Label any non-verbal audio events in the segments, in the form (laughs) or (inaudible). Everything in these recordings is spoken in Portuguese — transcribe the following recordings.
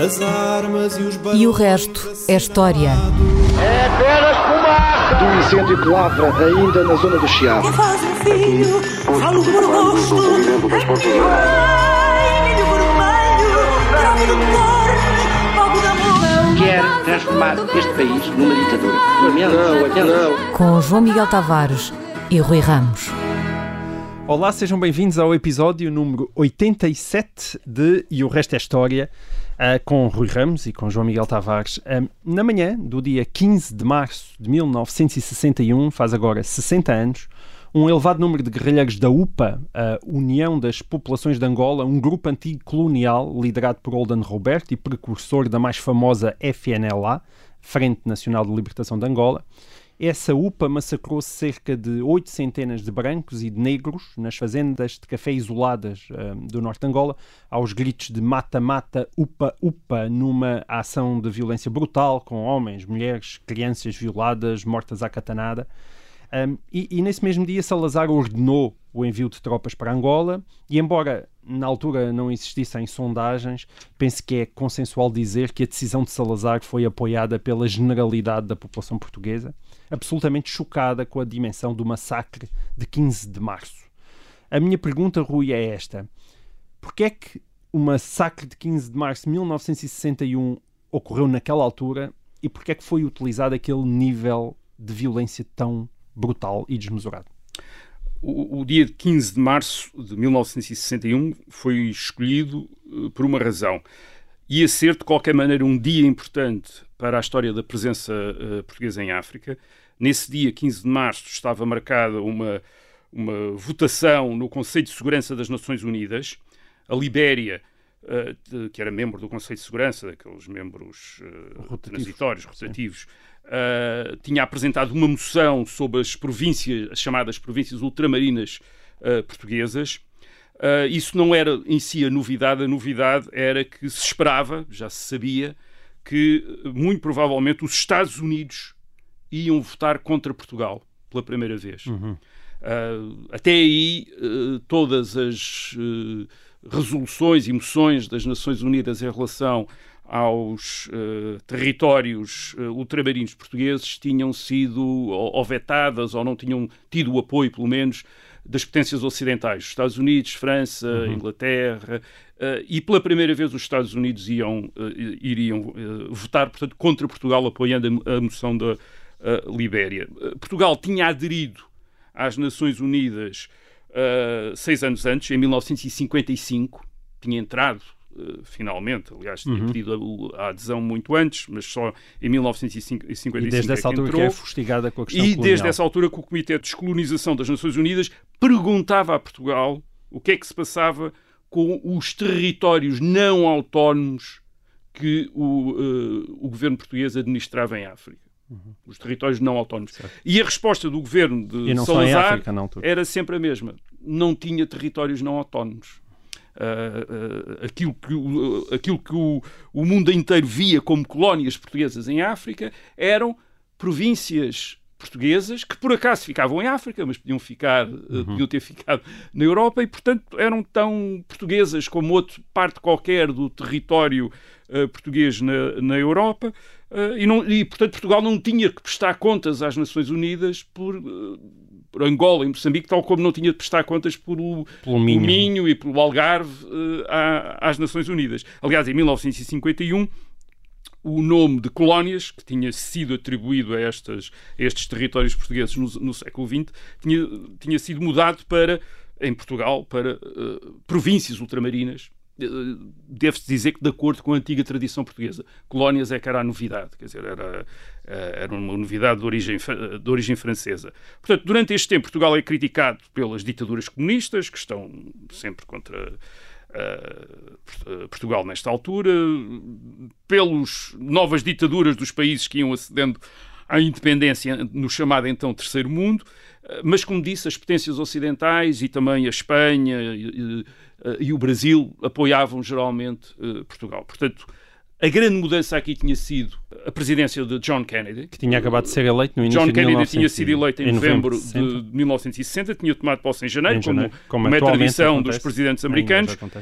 As armas e os E o resto é história. É apenas fumaça! Do incêndio que lavra ainda na zona do Chiado. faz um filho, falo por amor. Quer transformar este país numa ditadura. Não, não. Com João Miguel Tavares e Rui Ramos. Olá, sejam bem-vindos ao episódio número 87 de E o Resto é História, com Rui Ramos e com João Miguel Tavares. Ah, na manhã do dia 15 de março de 1961, faz agora 60 anos, um elevado número de guerrilheiros da UPA, a União das Populações de Angola, um grupo anticolonial liderado por Olden Roberto e precursor da mais famosa FNLA, Frente Nacional de Libertação de Angola, essa UPA massacrou cerca de oito centenas de brancos e de negros nas fazendas de café isoladas ah, do norte de Angola, aos gritos de mata-mata, upa-upa, numa ação de violência brutal com homens, mulheres, crianças violadas, mortas à catanada. Um, e, e nesse mesmo dia Salazar ordenou o envio de tropas para Angola e embora na altura não existissem sondagens, penso que é consensual dizer que a decisão de Salazar foi apoiada pela generalidade da população portuguesa, absolutamente chocada com a dimensão do massacre de 15 de março. A minha pergunta, Rui, é esta. Porquê é que o massacre de 15 de março de 1961 ocorreu naquela altura e porquê é que foi utilizado aquele nível de violência tão brutal e desmesurado? O, o dia de 15 de março de 1961 foi escolhido eh, por uma razão. Ia ser, de qualquer maneira, um dia importante para a história da presença eh, portuguesa em África. Nesse dia, 15 de março, estava marcada uma, uma votação no Conselho de Segurança das Nações Unidas. A Libéria, de- que era membro do Conselho de Segurança, daqueles membros eh, Rotativos. transitórios, rotativos, tinha apresentado uma moção sobre as províncias, as chamadas províncias ultramarinas portuguesas. Eh, isso não era em si a novidade, a novidade era que se esperava, já se sabia, que eh, muito provavelmente os Estados Unidos iam votar contra Portugal pela primeira vez. Uh, até aí, uh, todas as uh, resoluções e moções das Nações Unidas em relação aos uh, territórios uh, ultramarinos portugueses tinham sido ou, ou vetadas ou não tinham tido o apoio, pelo menos, das potências ocidentais, Estados Unidos, França, Inglaterra, uh, e pela primeira vez os Estados Unidos iam, uh, iriam uh, votar, portanto, contra Portugal, apoiando a, a moção da Libéria. Portugal tinha aderido às Nações Unidas seis anos antes, em 1955, tinha entrado uh, finalmente, aliás, tinha pedido a, a adesão muito antes, mas só em 1955 E desde é essa altura entrou. que é fustigada com a questão E colonial. desde essa altura que o Comitê de Descolonização das Nações Unidas perguntava a Portugal o que é que se passava com os territórios não autónomos que o, eh, o governo português administrava em África. Os territórios não autónomos. E a resposta do governo de Uhum. Não Salazar África, altura. era sempre a mesma. Não tinha territórios não autónomos. Ah, ah, aquilo que, o, aquilo que o, o mundo inteiro via como colónias portuguesas em África eram províncias portuguesas que por acaso ficavam em África, mas podiam ficar, ah, Uhum. podiam ter ficado na Europa e portanto eram tão portuguesas como outra parte qualquer do território ah, português na, na Europa ah, e, não, e portanto Portugal não tinha que prestar contas às Nações Unidas por ah, por Angola e Moçambique, tal como não tinha de prestar contas por o, Pelo Minho. Minho e pelo Algarve à- às Nações Unidas. Aliás, em 1951, o nome de colónias, que tinha sido atribuído a, estas, a estes territórios portugueses no, no século XX, tinha, tinha sido mudado para, em Portugal, para eh, províncias ultramarinas. Eh, Deve-se dizer que de acordo com a antiga tradição portuguesa. Colónias é que era a novidade, quer dizer, era, eh, era uma novidade de origem, de origem francesa. Portanto, durante este tempo, Portugal é criticado pelas ditaduras comunistas, que estão sempre contra uh, Port- Portugal nesta altura, pelas novas ditaduras dos países que iam acedendo à independência no chamado então Terceiro Mundo, mas como disse, as potências ocidentais e também a Espanha e, e- o Brasil apoiavam geralmente uh, Portugal. Portanto, a grande mudança aqui tinha sido a presidência de John Kennedy. Que tinha acabado de ser eleito no início John de Kennedy 1900 tinha sido eleito em, em novembro de 60. de 1960, tinha tomado posse em janeiro, Em janeiro, como, como é tradição acontece. dos presidentes americanos. Uh,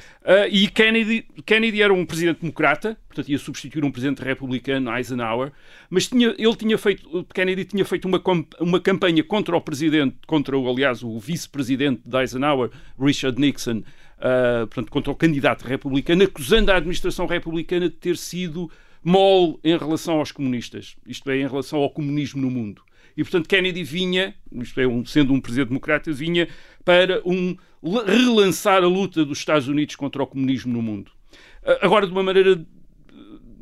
e Kennedy, Kennedy era um presidente democrata, portanto ia substituir um presidente republicano, Eisenhower, mas tinha, ele tinha feito, Kennedy tinha feito uma, uma campanha contra o presidente, contra o, aliás, o vice-presidente de Eisenhower, Richard Nixon, uh, portanto, contra o candidato republicano, acusando a administração republicana de ter sido mole em relação aos comunistas, isto é, em relação ao comunismo no mundo. E, portanto, Kennedy vinha, isto é, um- sendo um presidente democrata, vinha para um, relançar a luta dos Estados Unidos contra o comunismo no mundo. Ah, Agora, de uma maneira eh,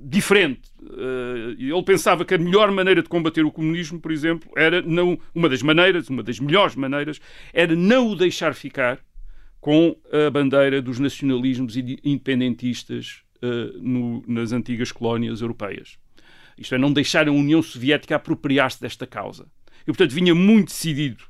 diferente. Eh, ele pensava que a melhor maneira de combater o comunismo, por exemplo, era não uma das maneiras, uma das melhores maneiras, era não o deixar ficar com a bandeira dos nacionalismos independentistas eh, no- nas antigas colónias europeias. Isto é, não deixar a União Soviética apropriar-se desta causa. E, portanto, vinha muito decidido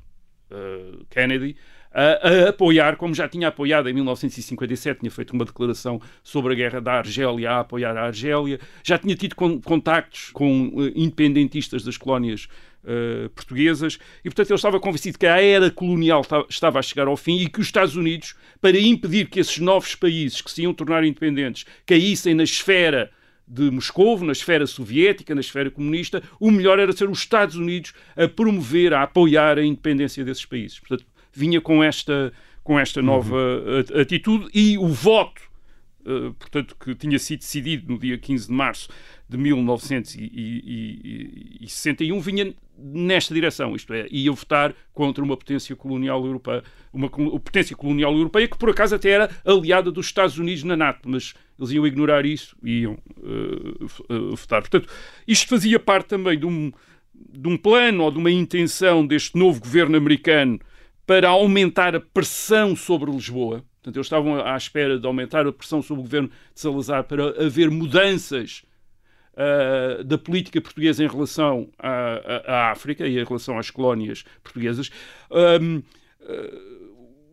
eh, Kennedy a, a apoiar, como já tinha apoiado em 1957, tinha feito uma declaração sobre a guerra da Argélia, a apoiar a Argélia, já tinha tido con- contactos com eh, independentistas das colónias eh, portuguesas e, portanto, ele estava convencido que a era colonial ta- estava a chegar ao fim e que os Estados Unidos, para impedir que esses novos países que se iam tornar independentes caíssem na esfera de Moscou, na esfera soviética, na esfera comunista, o melhor era ser os Estados Unidos a promover, a apoiar a independência desses países. Portanto, vinha com esta, com esta nova a- atitude e o voto, portanto, que tinha sido decidido no dia 15 de março de 1961, vinha nesta direção, isto é, ia votar contra uma potência colonial europeia, uma potência colonial europeia que por acaso até era aliada dos Estados Unidos na NATO, mas eles iam ignorar isso e iam eh, f- eh, votar. Portanto, isto fazia parte também de um, de um plano ou de uma intenção deste novo governo americano para aumentar a pressão sobre Lisboa. Portanto, eles estavam à espera de aumentar a pressão sobre o governo de Salazar para haver mudanças ah, da política portuguesa em relação à, à- à África e em relação às colónias portuguesas. Ahm, ah,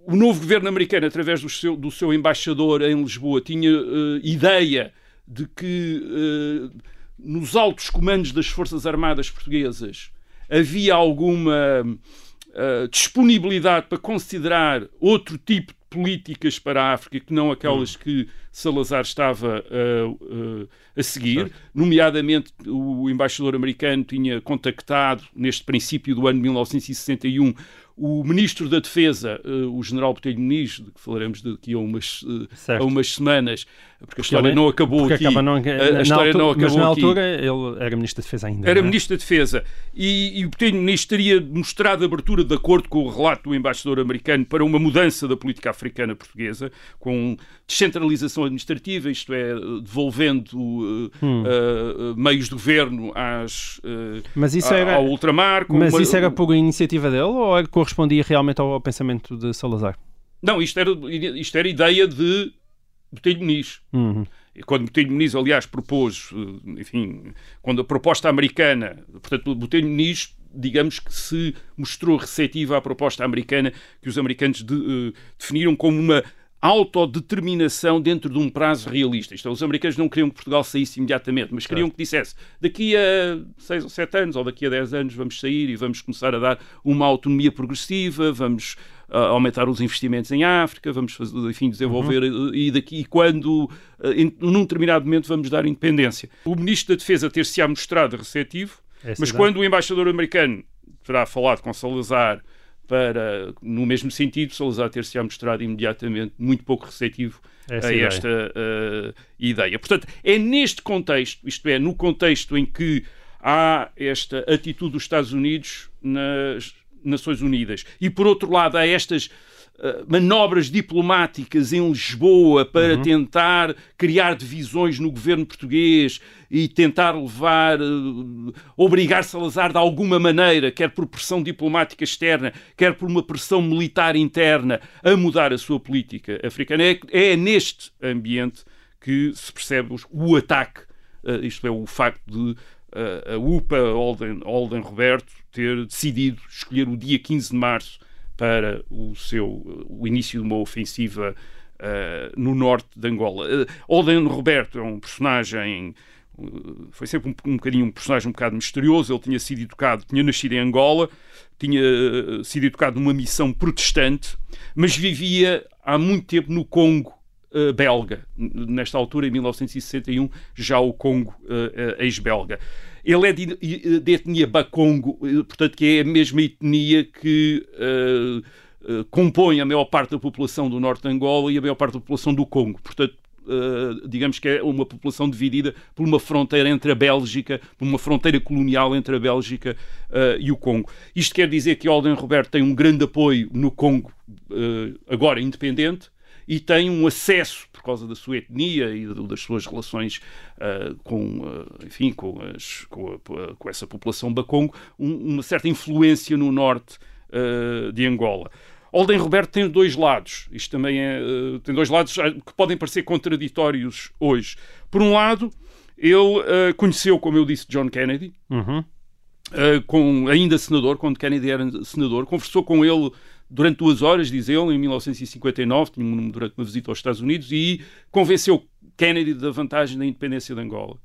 o novo governo americano, através do seu, do seu embaixador em Lisboa, tinha ah, ideia de que ah, nos altos comandos das Forças Armadas Portuguesas havia alguma ah, disponibilidade para considerar outro tipo políticas para a África que não aquelas que Salazar estava ah, ah, a seguir. Nomeadamente, o embaixador americano tinha contactado, neste princípio do ano de 1961, o ministro da Defesa, eh, o general Botelho Muniz, de que falaremos daqui a umas, eh, Certo. a umas semanas, porque a história ele- não acabou Porque aqui. não, a, a história altura- não acabou mas na aqui. altura ele era Ministro da Defesa ainda. Era é? Ministro da Defesa. E, e o Botelho Muniz teria mostrado abertura de acordo com o relato do embaixador americano para uma mudança da política africana portuguesa, com descentralização administrativa, isto é, devolvendo eh, eh, meios de governo às, eh, Mas isso a- era- ao ultramar. com Mas uma- isso era por iniciativa dele ou era- correspondia realmente ao, ao pensamento de Salazar? Não, isto era, isto era ideia de Botelho Muniz. Uhum. Quando Botelho Muniz, aliás, propôs, eh, enfim, quando a proposta americana, portanto, Botelho Muniz, digamos que se mostrou receptiva à proposta americana que os americanos de- eh, definiram como uma autodeterminação dentro de um prazo realista. Isto é, os americanos não queriam que Portugal saísse imediatamente, mas queriam que dissesse daqui a seis ou sete anos ou daqui a dez anos vamos sair e vamos começar a dar uma autonomia progressiva, vamos ah, aumentar os investimentos em África, vamos fazer, enfim, desenvolver Uhum. e daqui e quando ah, em, num determinado momento vamos dar independência. O Ministro da Defesa ter-se-á mostrado receptivo, mas quando o embaixador americano terá falado com Salazar para, no mesmo sentido, Salazar ter-se-á mostrado imediatamente muito pouco receptivo Essa a ideia. esta uh, ideia. Portanto, é neste contexto, isto é, no contexto em que há esta atitude dos Estados Unidos nas Nações Unidas e, por outro lado, há estas manobras diplomáticas em Lisboa para tentar criar divisões no governo português e tentar levar, uh, obrigar Salazar de alguma maneira, quer por pressão diplomática externa, quer por uma pressão militar interna, a mudar a sua política africana. É, é neste ambiente que se percebe os- o ataque, uh, isto é, o facto de uh, a UPA Olden, Olden Roberto ter decidido escolher o dia 15 de março para o seu o início de uma ofensiva no norte de Angola. Uh, Olden Roberto é um personagem foi sempre um, um bocadinho um personagem um bocado misterioso. Ele tinha sido educado, tinha nascido em Angola, tinha sido educado numa missão protestante, mas vivia há muito tempo no Congo uh, belga. Nesta altura, em 1961, já o Congo uh, ex-belga. Ele é de, de, etnia Bakongo, portanto, que é a mesma etnia que compõe a maior parte da população do norte de Angola e a maior parte da população do Congo. Portanto, Uh, digamos que é uma população dividida por uma fronteira entre a Bélgica, por uma fronteira colonial entre a Bélgica uh, e o Congo. Isto quer dizer que Alden Roberto tem um grande apoio no Congo, uh, agora independente, e tem um acesso, por causa da sua etnia e das suas relações com, enfim, com, as, com, a, com, essa população Bakongo, um, uma certa influência no norte de Angola. Olden Roberto tem dois lados. Isto também é, uh, tem dois lados que podem parecer contraditórios hoje. Por um lado, ele uh, conheceu, como eu disse, John Kennedy, uhum. uh, com, ainda senador, quando Kennedy era senador, conversou com ele durante duas horas, diz ele, em 1959, durante uma visita aos Estados Unidos, e convenceu Kennedy da vantagem da independência de Angola.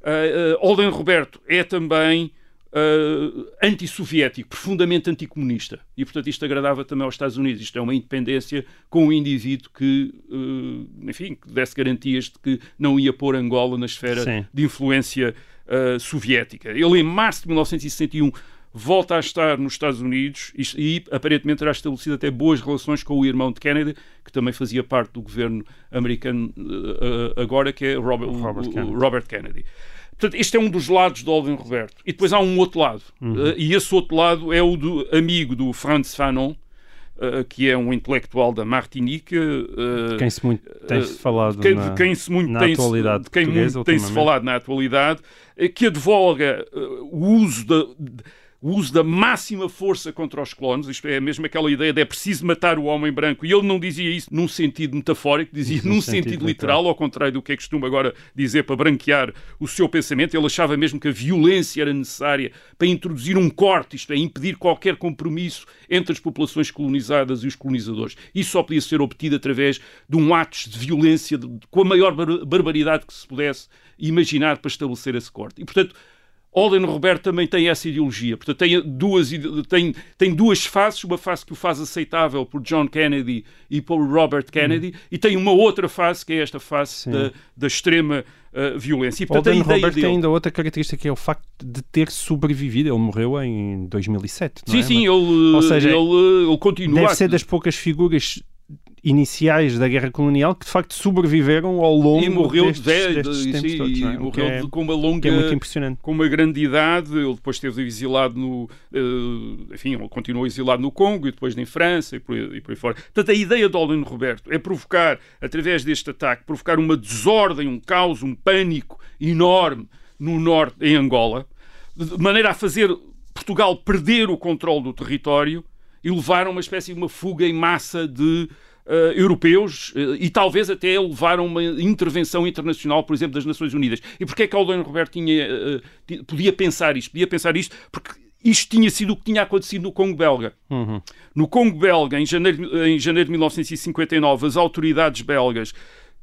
Uh, Olden Roberto é também uh, antissoviético, profundamente anticomunista. E, portanto, isto agradava também aos Estados Unidos. Isto é uma independência com um indivíduo que, uh, enfim, que desse garantias de que não ia pôr Angola na esfera Sim. de influência uh, soviética. Ele, em março de 1961, volta a estar nos Estados Unidos e, aparentemente terá estabelecido até boas relações com o irmão de Kennedy, que também fazia parte do governo americano uh, agora, que é Robert, Robert Kennedy. Robert Kennedy. Portanto, este é um dos lados do Alden Roberto. E depois há um outro lado. Uhum. Uh, e esse outro lado é o do amigo do Franz Fanon, uh, que é um intelectual da Martinique. Uh, quem se muito tem -se falado quem, na, quem se muito na tem atualidade -se, quem muito tem-se falado na atualidade, que advoga o uso da... De, o uso da máxima força contra os clones, isto é mesmo aquela ideia de é preciso matar o homem branco, e ele não dizia isso num sentido metafórico, dizia num, num sentido, sentido literal, literal, ao contrário do que é costume agora dizer para branquear o seu pensamento. Ele achava mesmo que a violência era necessária para introduzir um corte, isto é, impedir qualquer compromisso entre as populações colonizadas e os colonizadores. Isso só podia ser obtido através de um ato de violência de, com a maior bar barbaridade que se pudesse imaginar para estabelecer esse corte. E, portanto, Olden Roberto também tem essa ideologia. Portanto, tem duas, tem, tem duas faces, uma face que o faz aceitável por John Kennedy e por Robert Kennedy, hum. e tem uma outra face, que é esta face da, da, extrema uh, violência. E, portanto, Olden Roberto dele... tem ainda outra característica, que é o facto de ter sobrevivido. Ele morreu em 2007, Sim, é? sim, ele, Ou seja, ele, ele continua... Deve ser das poucas figuras iniciais da guerra colonial que de facto sobreviveram ao longo e morreu destes, de, destes de, tempos sim, todos, é? morreu é, com uma longa é muito impressionante. com uma grande idade ele depois esteve exilado no uh, enfim continuou exilado no Congo e depois em França e por, e por aí fora portanto a ideia de Olin Roberto é provocar através deste ataque provocar uma desordem um caos um pânico enorme no norte em Angola de maneira a fazer Portugal perder o controle do território e levar a uma espécie de uma fuga em massa de Uh, europeus uh, e talvez até levaram uma intervenção internacional, por exemplo, das Nações Unidas. E porquê é que Alden Roberto tinha, uh, podia pensar isto? Podia pensar isto porque isto tinha sido o que tinha acontecido no Congo belga. Uhum. No Congo belga, em janeiro, em janeiro de 1959, as autoridades belgas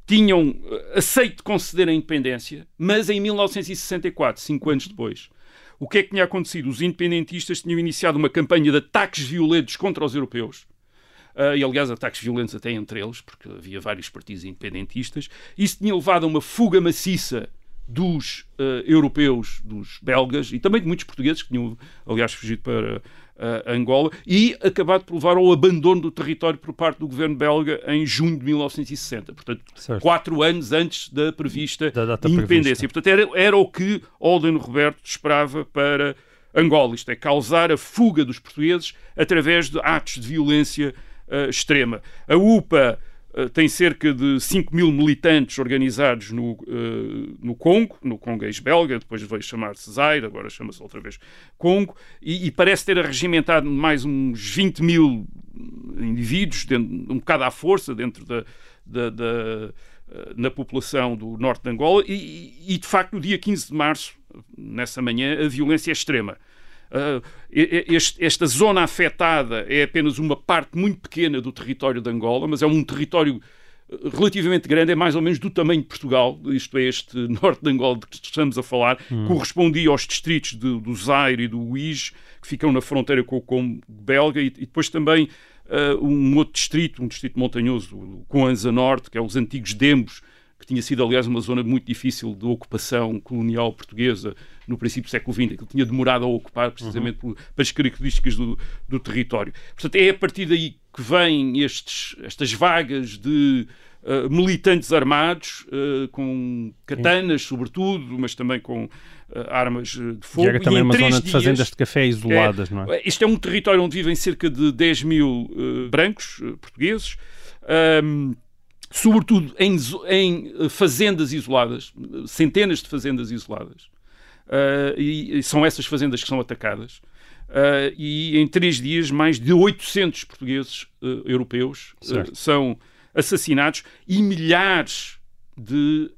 tinham aceito conceder a independência, mas em 1964, cinco anos depois, o que é que tinha acontecido? Os independentistas tinham iniciado uma campanha de ataques violentos contra os europeus uh, e aliás ataques violentos até entre eles, porque havia vários partidos independentistas. Isso tinha levado a uma fuga maciça dos uh, europeus, dos belgas e também de muitos portugueses que tinham, aliás, fugido para uh, Angola e acabado por levar ao abandono do território por parte do governo belga em junho de 1960. Portanto, certo. quatro anos antes da prevista da independência. Prevista. Portanto, era, era o que Olden Roberto esperava para Angola. Isto é, causar a fuga dos portugueses através de atos de violência uh, extrema. A UPA uh, tem cerca de 5 mil militantes organizados no, uh, no Congo, no Congo ex-belga, depois veio chamar-se Zaire, agora chama-se outra vez Congo, e, e, parece ter arregimentado mais uns 20 mil indivíduos, dentro, um bocado à força, dentro da, da, da na população do norte de Angola e, e, de facto, no dia 15 de março, nessa manhã, a violência é extrema. Uh, este, esta zona afetada é apenas uma parte muito pequena do território de Angola, mas é um território relativamente grande, é mais ou menos do tamanho de Portugal, isto é, este (laughs) norte de Angola de que estamos a falar, hum. correspondia aos distritos de, do Zaire e do Uige, que ficam na fronteira com o Congo belga, e, e depois também uh, um outro distrito, um distrito montanhoso, o Coanza Norte, que é os antigos Dembos, que tinha sido, aliás, uma zona muito difícil de ocupação colonial portuguesa no princípio do século XX, que tinha demorado a ocupar precisamente uhum. pelas características do, do, território. Portanto, é a partir daí que vêm estes, estas vagas de uh, militantes armados, uh, com katanas, Sim. sobretudo, mas também com uh, armas de fogo. E era também e uma zona dias, de fazendas de café isoladas, é, não é? Isto é um território onde vivem cerca de 10 mil brancos portugueses. Um, sobretudo em, em, fazendas isoladas, centenas de fazendas isoladas. Uh, e, e, são essas fazendas que são atacadas. Uh, e em três dias, mais de 800 portugueses uh, europeus são assassinados e milhares de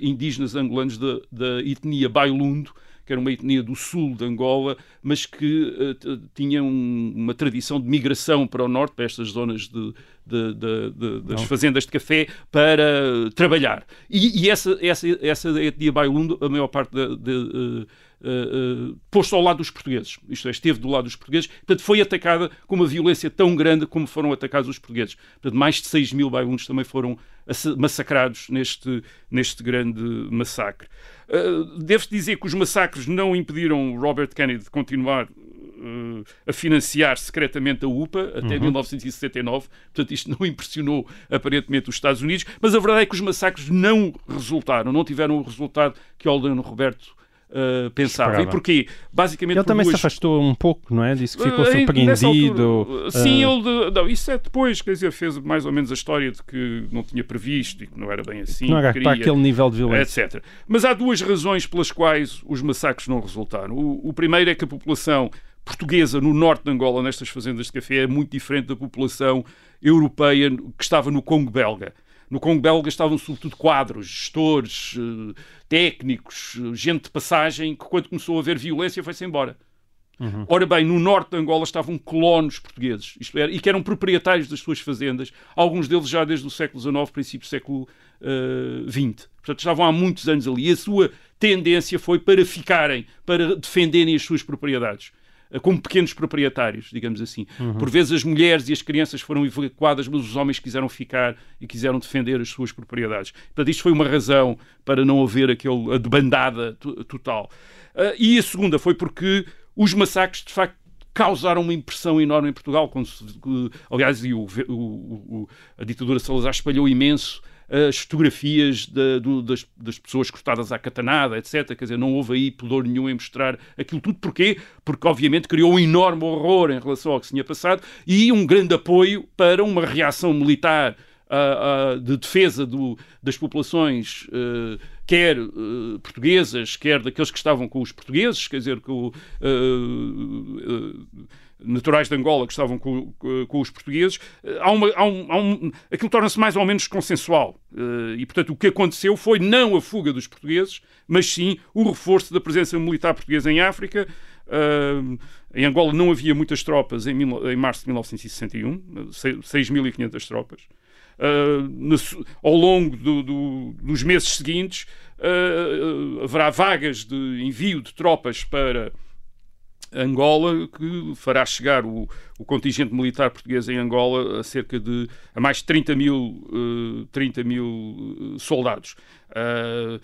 indígenas angolanos da, da etnia Bailundo que era uma etnia do sul de Angola, mas que uh, tinha um, uma tradição de migração para o norte, para estas zonas de, de, de, das fazendas de café, para trabalhar. E, e essa, essa, essa etnia Bailundo, a maior parte de uh, posto ao lado dos portugueses. Isto é, esteve do lado dos portugueses. Portanto, foi atacada com uma violência tão grande como foram atacados os portugueses. Portanto, mais de 6 mil bailundos também foram massacrados neste, neste grande massacre. Uh, Devo-se dizer que os massacres não impediram Robert Kennedy de continuar uh, a financiar secretamente a UPA até uhum. 1979. Portanto, isto não impressionou aparentemente os Estados Unidos. Mas a verdade é que os massacres não resultaram, não tiveram o resultado que Aldano Roberto uh, pensava. Esperava. E porquê? Basicamente ele também duas... se afastou um pouco, não é? Disse que ficou uh, surpreendido. Altura, uh... Sim, ele. Não, isso é depois, quer dizer, fez mais ou menos a história de que não tinha previsto e que não era bem assim. Não era queria, para aquele nível de violência. Etc. Mas há duas razões pelas quais os massacres não resultaram. O, o primeiro é que a população portuguesa no norte de Angola, nestas fazendas de café, é muito diferente da população europeia que estava no Congo belga. No Congo belga estavam sobretudo quadros, gestores, eh, técnicos, eh, gente de passagem, que quando começou a haver violência foi-se embora. Uhum. Ora bem, no norte de Angola estavam colonos portugueses, isto era, e que eram proprietários das suas fazendas, alguns deles já desde o século XIX, princípio do século XX. Uh, eh, Portanto, estavam há muitos anos ali. E a sua tendência foi para ficarem, para defenderem as suas propriedades. Eh, como pequenos proprietários, digamos assim. Uhum. Por vezes as mulheres e as crianças foram evacuadas, mas os homens quiseram ficar e quiseram defender as suas propriedades. Portanto, isto foi uma razão para não haver aquele, a debandada total. Uh, e a segunda foi porque os massacres, de facto, causaram uma impressão enorme em Portugal. Quando, aliás, o, o, o, a ditadura Salazar espalhou imenso as fotografias de, do, das, das, pessoas cortadas à catanada, etc. Quer dizer, não houve aí pudor nenhum em mostrar aquilo tudo. Porquê? Porque, obviamente, criou um enorme horror em relação ao que se tinha passado e um grande apoio para uma reação militar uh, uh, de defesa do, das populações, uh, quer portuguesas, quer daqueles que estavam com os portugueses, quer dizer, com naturais de Angola que estavam com, com os portugueses, eh, há uma, há um, há um, aquilo torna-se mais ou menos consensual. Eh, e, portanto, o que aconteceu foi não a fuga dos portugueses, mas sim o reforço da presença militar portuguesa em África. Uh, em Angola não havia muitas tropas em, em março de 1961, 6.500 tropas. Uh, no, ao longo do, do, dos meses seguintes, uh, haverá vagas de envio de tropas para Angola, que fará chegar o, o, contingente militar português em Angola a cerca de a mais de 30 mil, uh, 30 mil eh, soldados. Uh,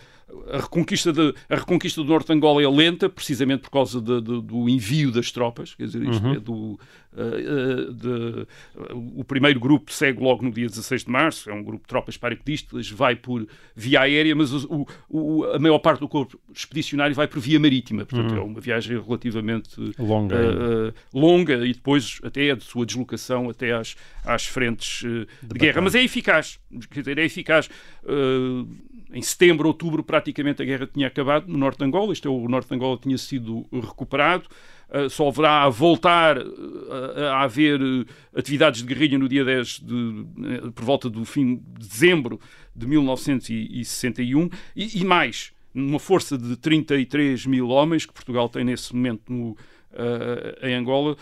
a reconquista, de, a reconquista do norte de Angola é lenta, precisamente por causa de, de, do envio das tropas, quer dizer, isto uhum. é do, uh, uh, de, uh, o primeiro grupo segue logo no dia 16 de março, é um grupo de tropas paraquedistas, vai por via aérea, mas o, o, a maior parte do corpo expedicionário vai por via marítima, portanto uhum. é uma viagem relativamente longa, longa e depois até a sua deslocação até às, às frentes de, guerra, mas é eficaz, quer dizer, é eficaz em setembro, outubro, praticamente a guerra tinha acabado no norte de Angola. Isto é, o norte de Angola tinha sido recuperado. Uh, só haverá a voltar uh, a haver uh, atividades de guerrilha no dia 10, de, por volta do fim de dezembro de 1961. E, e mais, numa força de 33 mil homens que Portugal tem nesse momento no, em Angola,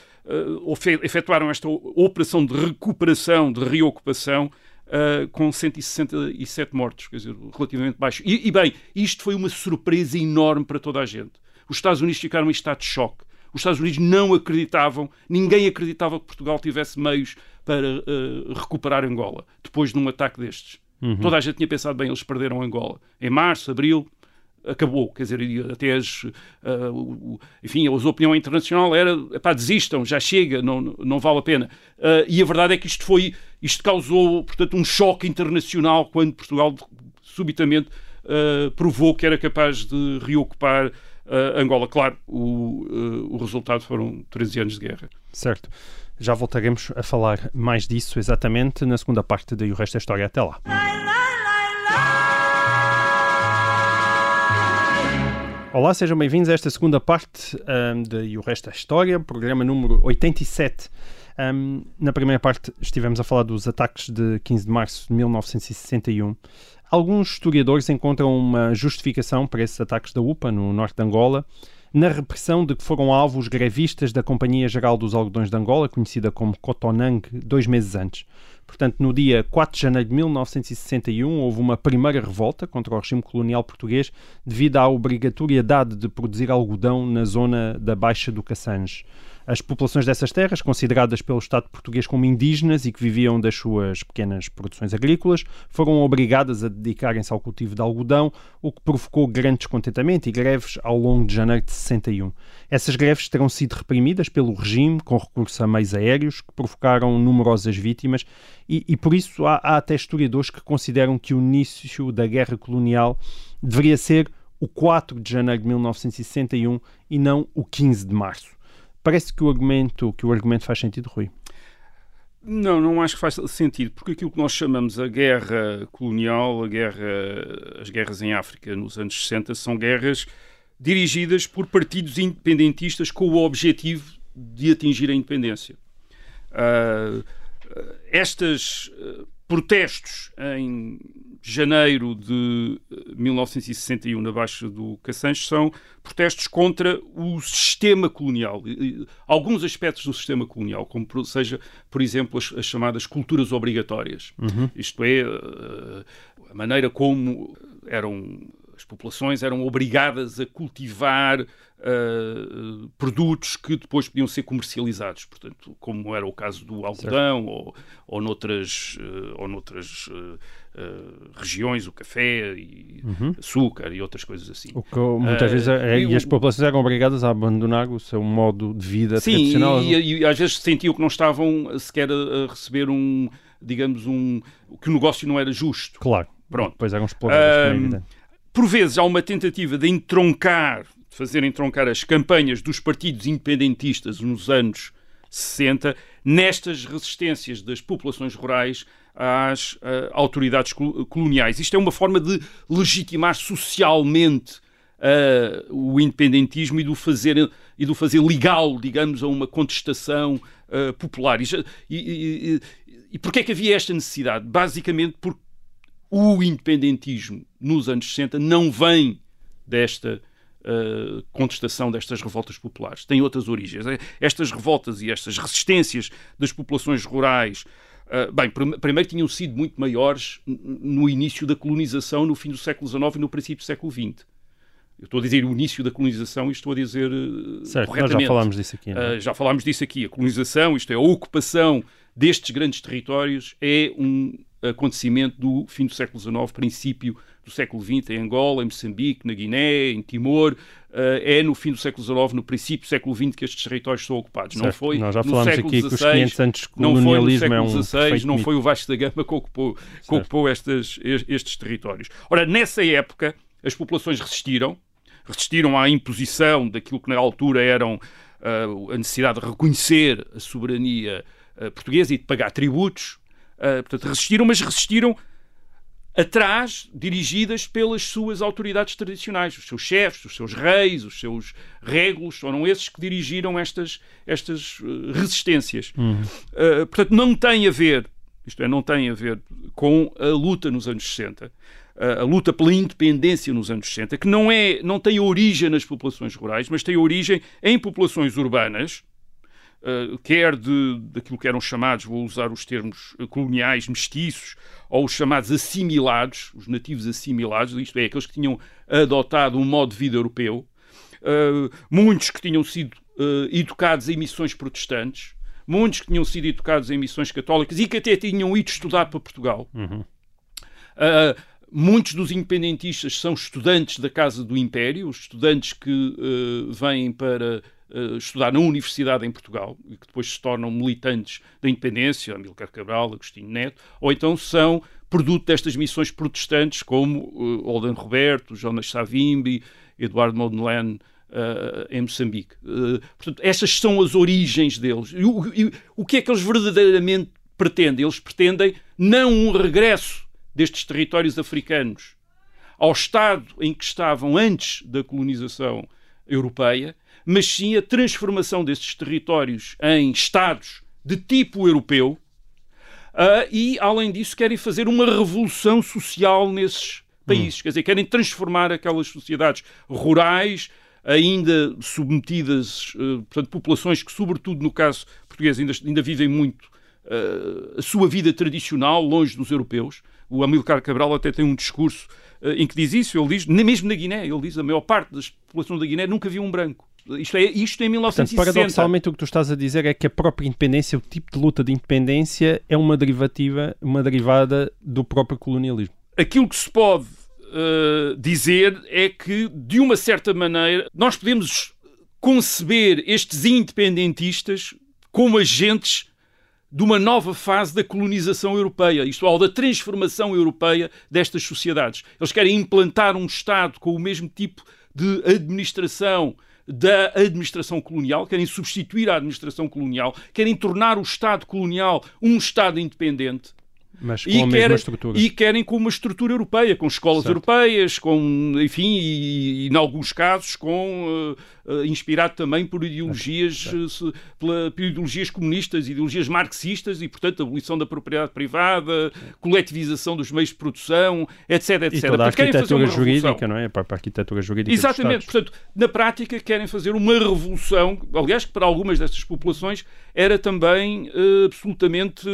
efetuaram esta operação de recuperação, de reocupação uh, com 167 mortos, quer dizer, relativamente baixo. E, e, bem, isto foi uma surpresa enorme para toda a gente. Os Estados Unidos ficaram em estado de choque. Os Estados Unidos não acreditavam, ninguém acreditava que Portugal tivesse meios para uh, recuperar Angola depois de um ataque destes. Uhum. Toda a gente tinha pensado, bem, eles perderam Angola. Em março, abril, acabou, quer dizer, até as, uh, enfim, a opinião internacional era, pá, desistam, já chega, não, não vale a pena. Uh, e a verdade é que isto foi, isto causou, portanto, um choque internacional quando Portugal subitamente uh, provou que era capaz de reocupar Angola. Claro, o, o resultado foram 13 anos de guerra. Certo. Já voltaremos a falar mais disso exatamente na segunda parte de o Resto da História. Até lá. Olá, sejam bem-vindos a esta segunda parte um, de E o Resto da História, programa número 87. Um, na primeira parte estivemos a falar dos ataques de 15 de março de 1961. Alguns historiadores encontram uma justificação para esses ataques da UPA no norte de Angola na repressão de que foram alvos grevistas da Companhia Geral dos Algodões de Angola, conhecida como Cotonang, dois meses antes. Portanto, no dia 4 de janeiro de 1961, houve uma primeira revolta contra o regime colonial português devido à obrigatoriedade de produzir algodão na zona da Baixa do Cassange. As populações dessas terras, consideradas pelo Estado português como indígenas e que viviam das suas pequenas produções agrícolas, foram obrigadas a dedicarem-se ao cultivo de algodão, o que provocou grande descontentamento e greves ao longo de janeiro de 61. Essas greves terão sido reprimidas pelo regime, com recurso a meios aéreos, que provocaram numerosas vítimas, e, e por isso há, há até historiadores que consideram que o início da guerra colonial deveria ser o 4 de janeiro de 1961 e não o 15 de março. Parece que o argumento, que o argumento faz sentido, Rui. Não, não acho que faz sentido, porque aquilo que nós chamamos a guerra colonial, a guerra, as guerras em África nos anos 60, são guerras dirigidas por partidos independentistas com o objetivo de atingir a independência. Uh, estas protestos em janeiro de 1961 eh, na Baixa do Cassanjo são protestos contra o sistema colonial, alguns aspectos do sistema colonial, como seja, por exemplo, as, as chamadas culturas obrigatórias. Uhum. Isto é, eh, a maneira como eram populações eram obrigadas a cultivar uh, produtos que depois podiam ser comercializados, portanto, como era o caso do algodão ou, ou noutras, uh, ou noutras uh, regiões, o café e uhum. açúcar e outras coisas assim. O que muitas vezes é, e, e as populações eram obrigadas a abandonar o seu modo de vida sim, tradicional. Sim, e, e, às vezes sentiam que não estavam sequer a, a receber um, digamos, um, que o negócio não era justo. Claro. Pronto. Depois eram explorados, um, por vezes há uma tentativa de entroncar, de fazer entroncar as campanhas dos partidos independentistas nos anos 60 nestas resistências das populações rurais às uh, autoridades coloniais. Isto é uma forma de legitimar socialmente uh, o independentismo e do fazer e do fazer legal, digamos, a uma contestação uh, popular. E, e, e, e porquê é que havia esta necessidade? Basicamente porque o independentismo nos anos 60 não vem desta uh, contestação destas revoltas populares. Tem outras origens. É, estas revoltas e estas resistências das populações rurais Uh, bem, primeiro tinham sido muito maiores no início da colonização, no fim do século XIX e no princípio do século XX. Eu estou a dizer o início da colonização e estou a dizer uh, certo, corretamente. Nós já falámos disso aqui. Uh, já falámos disso aqui. A colonização, isto é, a ocupação destes grandes territórios, é um acontecimento do fim do século XIX, princípio do século XX, em Angola, em Moçambique, na Guiné, em Timor. Uh, é no fim do século XIX, no princípio do século XX, que estes territórios são ocupados. Certo. Não foi Nós já falámos aqui XVI, que os 500 anos não foi no século é um XVI, não foi o Vasco da Gama que ocupou, que ocupou estas, estes territórios. Ora, nessa época, as populações resistiram, resistiram à imposição daquilo que na altura eram uh, a necessidade de reconhecer a soberania uh, portuguesa e de pagar tributos, Uh, portanto, resistiram, mas resistiram atrás, dirigidas pelas suas autoridades tradicionais, os seus chefes, os seus reis, os seus régulos, foram esses que dirigiram estas, estas uh, resistências. Uhum. Uh, portanto, não tem a ver, isto é, não tem a ver com a luta nos anos 60, a luta pela independência nos anos 60, que não, é, não tem origem nas populações rurais, mas tem origem em populações urbanas, uh, quer de, daquilo que eram chamados, vou usar os termos coloniais, mestiços, ou os chamados assimilados, os nativos assimilados, isto é, aqueles que tinham adotado um modo de vida europeu, uh, muitos que tinham sido uh, educados em missões protestantes, muitos que tinham sido educados em missões católicas e que até tinham ido estudar para Portugal. Uhum. Uh, muitos dos independentistas são estudantes da Casa do Império, os estudantes que uh, vêm para uh, estudar na Universidade em Portugal e que depois se tornam militantes da independência, Amílcar Cabral, Agostinho Neto, ou então são produto destas missões protestantes como uh, Roberto, Jonas Savimbi, Eduardo Mondlane uh, em Moçambique. Uh, portanto, estas são as origens deles. E o, e, o que é que eles verdadeiramente pretendem? Eles pretendem não um regresso destes territórios africanos ao estado em que estavam antes da colonização europeia, mas sim a transformação destes territórios em estados de tipo europeu. Uh, e, além disso, querem fazer uma revolução social nesses países. Hum. Quer dizer, querem transformar aquelas sociedades rurais, ainda submetidas, uh, portanto, populações que, sobretudo no caso português, ainda, ainda vivem muito uh, a sua vida tradicional, longe dos europeus. O Amilcar Cabral até tem um discurso em que diz isso. Ele diz, mesmo na Guiné, ele diz a maior parte das populações da Guiné nunca viu um branco. Isto é, isto é em 1960. Portanto, paradoxalmente, o que tu estás a dizer é que a própria independência, o tipo de luta de independência, é uma derivativa, uma derivada do próprio colonialismo. Aquilo que se pode uh, dizer é que, de uma certa maneira, nós podemos conceber estes independentistas como agentes de uma nova fase da colonização europeia, isto é, da transformação europeia destas sociedades. Eles querem implantar um Estado com o mesmo tipo de administração da administração colonial, querem substituir a administração colonial, querem tornar o Estado colonial um Estado independente mas com e a mesma querem, estrutura. E querem com uma estrutura europeia, com escolas certo. europeias, com, enfim, e, e, em alguns casos com uh, uh, inspirado também por ideologias, uh, pela, por ideologias comunistas, ideologias marxistas e, portanto, abolição da propriedade privada, coletivização dos meios de produção, etc, etc. E toda a arquitetura jurídica, não é? Para a arquitetura jurídica Exatamente. Portanto, na prática querem fazer uma revolução, aliás, que para algumas destas populações era também absolutamente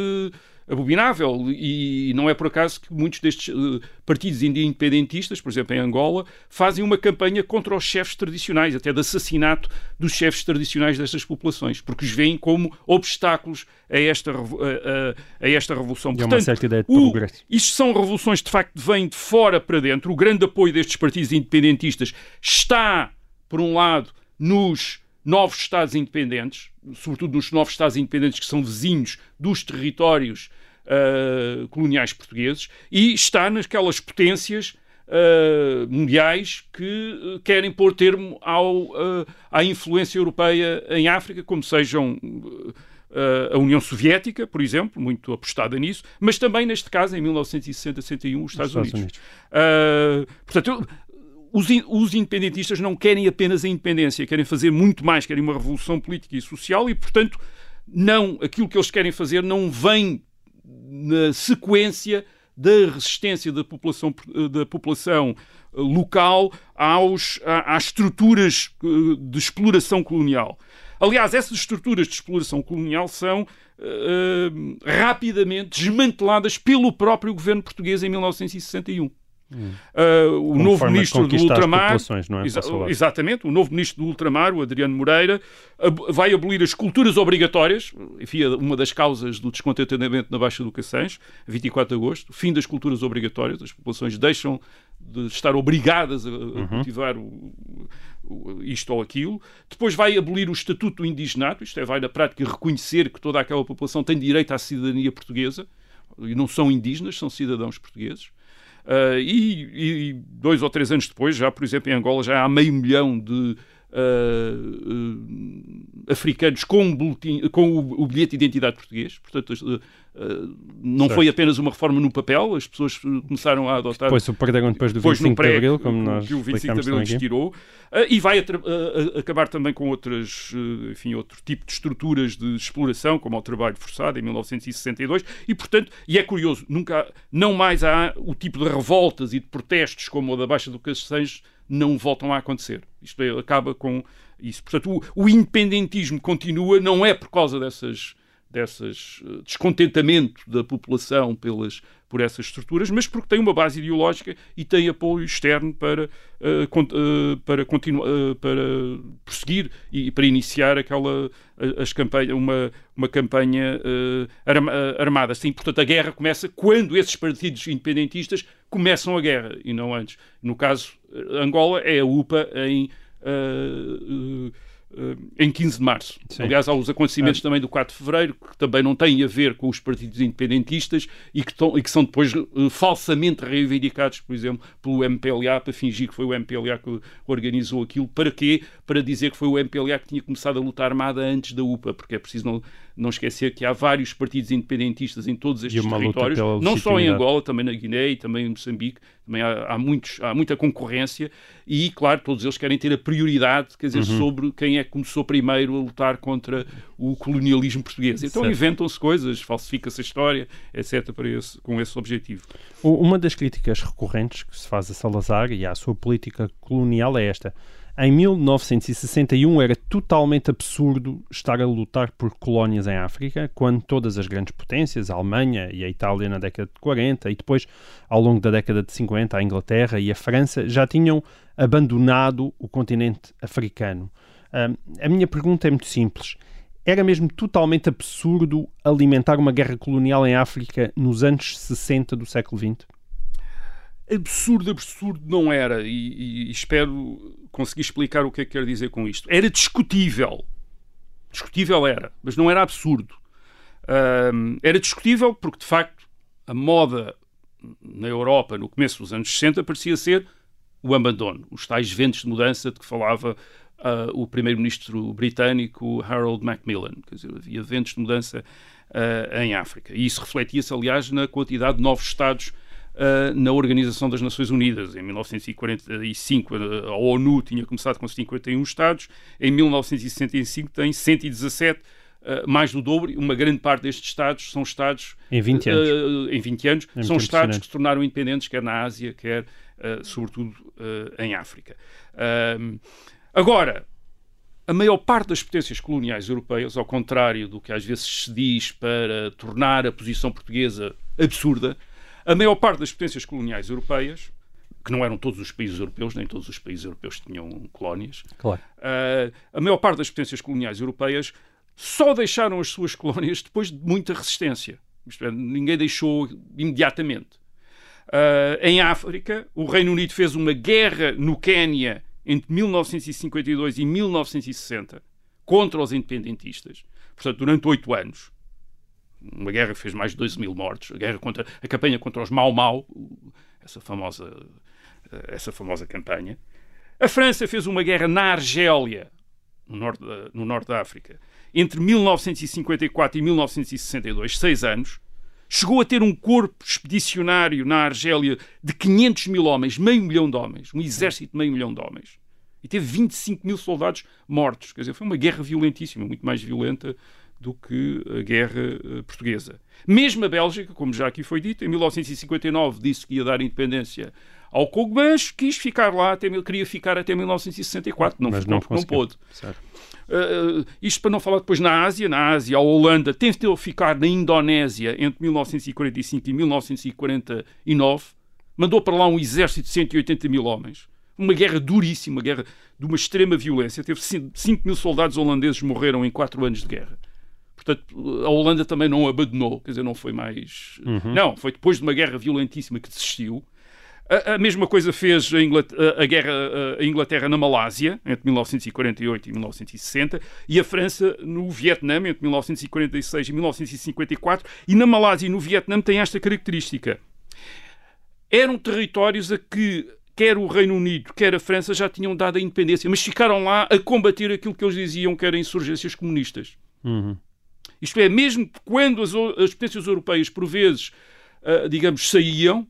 abominável. E não é por acaso que muitos destes uh, partidos independentistas, por exemplo em Angola, fazem uma campanha contra os chefes tradicionais, até de assassinato dos chefes tradicionais destas populações, porque os veem como obstáculos a esta, a, a, a esta revolução. E Portanto, uma certa ideia de progresso. O, isto são revoluções de facto que vêm de fora para dentro. O grande apoio destes partidos independentistas está, por um lado, nos novos Estados independentes, sobretudo nos novos Estados independentes que são vizinhos dos territórios uh, coloniais portugueses, e está naquelas potências uh, mundiais que querem pôr termo ao, uh, à influência europeia em África, como sejam a União Soviética, por exemplo, muito apostada nisso, mas também, neste caso, em 1960-61, os Estados, Estados Unidos. Unidos. portanto, os, os, independentistas não querem apenas a independência, querem fazer muito mais, querem uma revolução política e social e, portanto, não, aquilo que eles querem fazer não vem na sequência da resistência da população, da população eh, local aos, às estruturas eh, de exploração colonial. Aliás, essas estruturas de exploração colonial são uh, rapidamente desmanteladas pelo próprio governo português em 1961. Uh, o novo ministro do Ultramar, é? exa exatamente, o novo ministro do Ultramar, o Adriano Moreira, ab vai abolir as culturas obrigatórias, enfim, uma das causas do descontentamento na Baixa do Cacães, 24 de agosto, fim das culturas obrigatórias, as populações deixam de estar obrigadas a, a uhum. cultivar o, o, isto ou aquilo. Depois vai abolir o Estatuto do Indigenato, isto é, vai na prática reconhecer que toda aquela população tem direito à cidadania portuguesa, e não são indígenas, são cidadãos portugueses. Uh, e, e, dois ou três anos depois, já por exemplo em Angola, já há meio milhão de uh, africanos com, boletim, com o, o, bilhete de identidade português. Portanto, não certo. foi apenas uma reforma no papel, as pessoas começaram a adotar. Depois o perderam depois do 25 pré, de Abril, como nós que o 25 de Abril lhes tirou. e vai acabar também com outras, enfim, outro tipo de estruturas de exploração, como o trabalho forçado em 1962. E, portanto, e é curioso, nunca, não mais há o tipo de revoltas e de protestos como o da Baixa do Caceixes não voltam a acontecer. Isto é, acaba com isso. Portanto, o, o independentismo continua, não é por causa dessas dessas uh, descontentamento da população pelas por essas estruturas, mas porque tem uma base ideológica e tem apoio externo para uh, con uh, para continuar para prosseguir e para iniciar aquela as campanha uma uma campanha arma armada. Sim, portanto a guerra começa quando esses partidos independentistas começam a guerra e não antes. No caso Angola é a UPA em eh, em 15 de março. Sim. Aliás, há os acontecimentos ah. também do 4 de fevereiro, que também não têm a ver com os partidos independentistas e que, tão, e que são depois uh, falsamente reivindicados, por exemplo, pelo MPLA, para fingir que foi o MPLA que organizou aquilo. Para quê? Para dizer que foi o MPLA que tinha começado a luta armada antes da UPA, porque é preciso não, não esquecer que há vários partidos independentistas em todos estes territórios, não só em Angola, também na Guiné e também em Moçambique, também há, há, muitos, há muita concorrência e, claro, todos eles querem ter a prioridade, quer dizer, uhum. sobre quem é que começou primeiro a lutar contra o colonialismo português. Então inventam-se coisas, falsifica-se a história, etc., para esse, com esse objetivo. Uma das críticas recorrentes que se faz a Salazar e à sua política colonial é esta. Em 1961 era totalmente absurdo estar a lutar por colónias em África, quando todas as grandes potências, a Alemanha e a Itália na década de 40 e depois, ao longo da década de 50, a Inglaterra e a França já tinham abandonado o continente africano. a minha pergunta é muito simples. Era mesmo totalmente absurdo alimentar uma guerra colonial em África nos anos 60 do século XX? absurdo, absurdo não era, e, e, espero conseguir explicar o que é que quero dizer com isto. Era discutível. Discutível era, mas não era absurdo. Era discutível porque, de facto, a moda na Europa no começo dos anos 60 parecia ser o abandono, os tais ventos de mudança de que falava uh, o primeiro-ministro britânico Harold Macmillan. Quer dizer, havia ventos de mudança uh, em África. E isso refletia-se, aliás, na quantidade de novos Estados uh, na Organização das Nações Unidas. Em 1945, a ONU tinha começado com 51 Estados, em 1965 tem 117 Uh, mais do dobro, uma grande parte destes Estados são Estados em 20 anos, uh, em 20 anos. É são Estados que se tornaram independentes, quer na Ásia, quer uh, sobretudo em África. agora, a maior parte das potências coloniais europeias, ao contrário do que às vezes se diz para tornar a posição portuguesa absurda, a maior parte das potências coloniais europeias, que não eram todos os países europeus, nem todos os países europeus tinham colónias, claro. uh, a maior parte das potências coloniais europeias só deixaram as suas (laughs) colónias depois de muita resistência. Isto é, ninguém deixou imediatamente. Uh, em África, o Reino Unido fez uma guerra no Quênia entre 1952 e 1960 contra os independentistas. Portanto, durante oito anos uma guerra que fez mais de 12 mil mortos, a, guerra contra, a campanha contra os Mau Mau, essa famosa, essa famosa campanha. A França fez uma guerra na Argélia, no norte, da, no norte da África, entre 1954 e 1962, seis anos. Chegou a ter um corpo expedicionário na Argélia de 500 mil homens, meio milhão de homens, um exército de meio milhão de homens. E teve 25 mil soldados mortos. Quer dizer, foi uma guerra violentíssima, muito mais violenta do que a guerra eh, portuguesa. Mesmo a Bélgica, como já aqui foi dito, em 1959 disse que ia dar independência ao Congo, mas quis ficar lá, até, queria ficar até 1964, não, mas não, não, não pôde. Uh, isto para não falar depois na Ásia, na Ásia a Holanda tentou ficar na Indonésia entre 1945 e 1949, mandou para lá um exército de 180 mil homens, uma guerra duríssima, uma guerra de uma extrema violência, teve 5 mil soldados holandeses morreram em 4 anos de guerra. Portanto, a Holanda também não abandonou, quer dizer, não foi mais. Uhum. Não, foi depois de uma guerra violentíssima que desistiu. A, a mesma coisa fez a, Inglaterra, a guerra a Inglaterra na Malásia, entre 1948 e 1960, e a França no Vietnã, entre 1946 e 1954. E na Malásia e no Vietnã tem esta característica. Eram territórios a que quer o Reino Unido, quer a França já tinham dado a independência, mas ficaram lá a combater aquilo que eles diziam que eram insurgências comunistas. Uhum. Isto é, mesmo quando as, as potências europeias, por vezes, uh, digamos, saíam,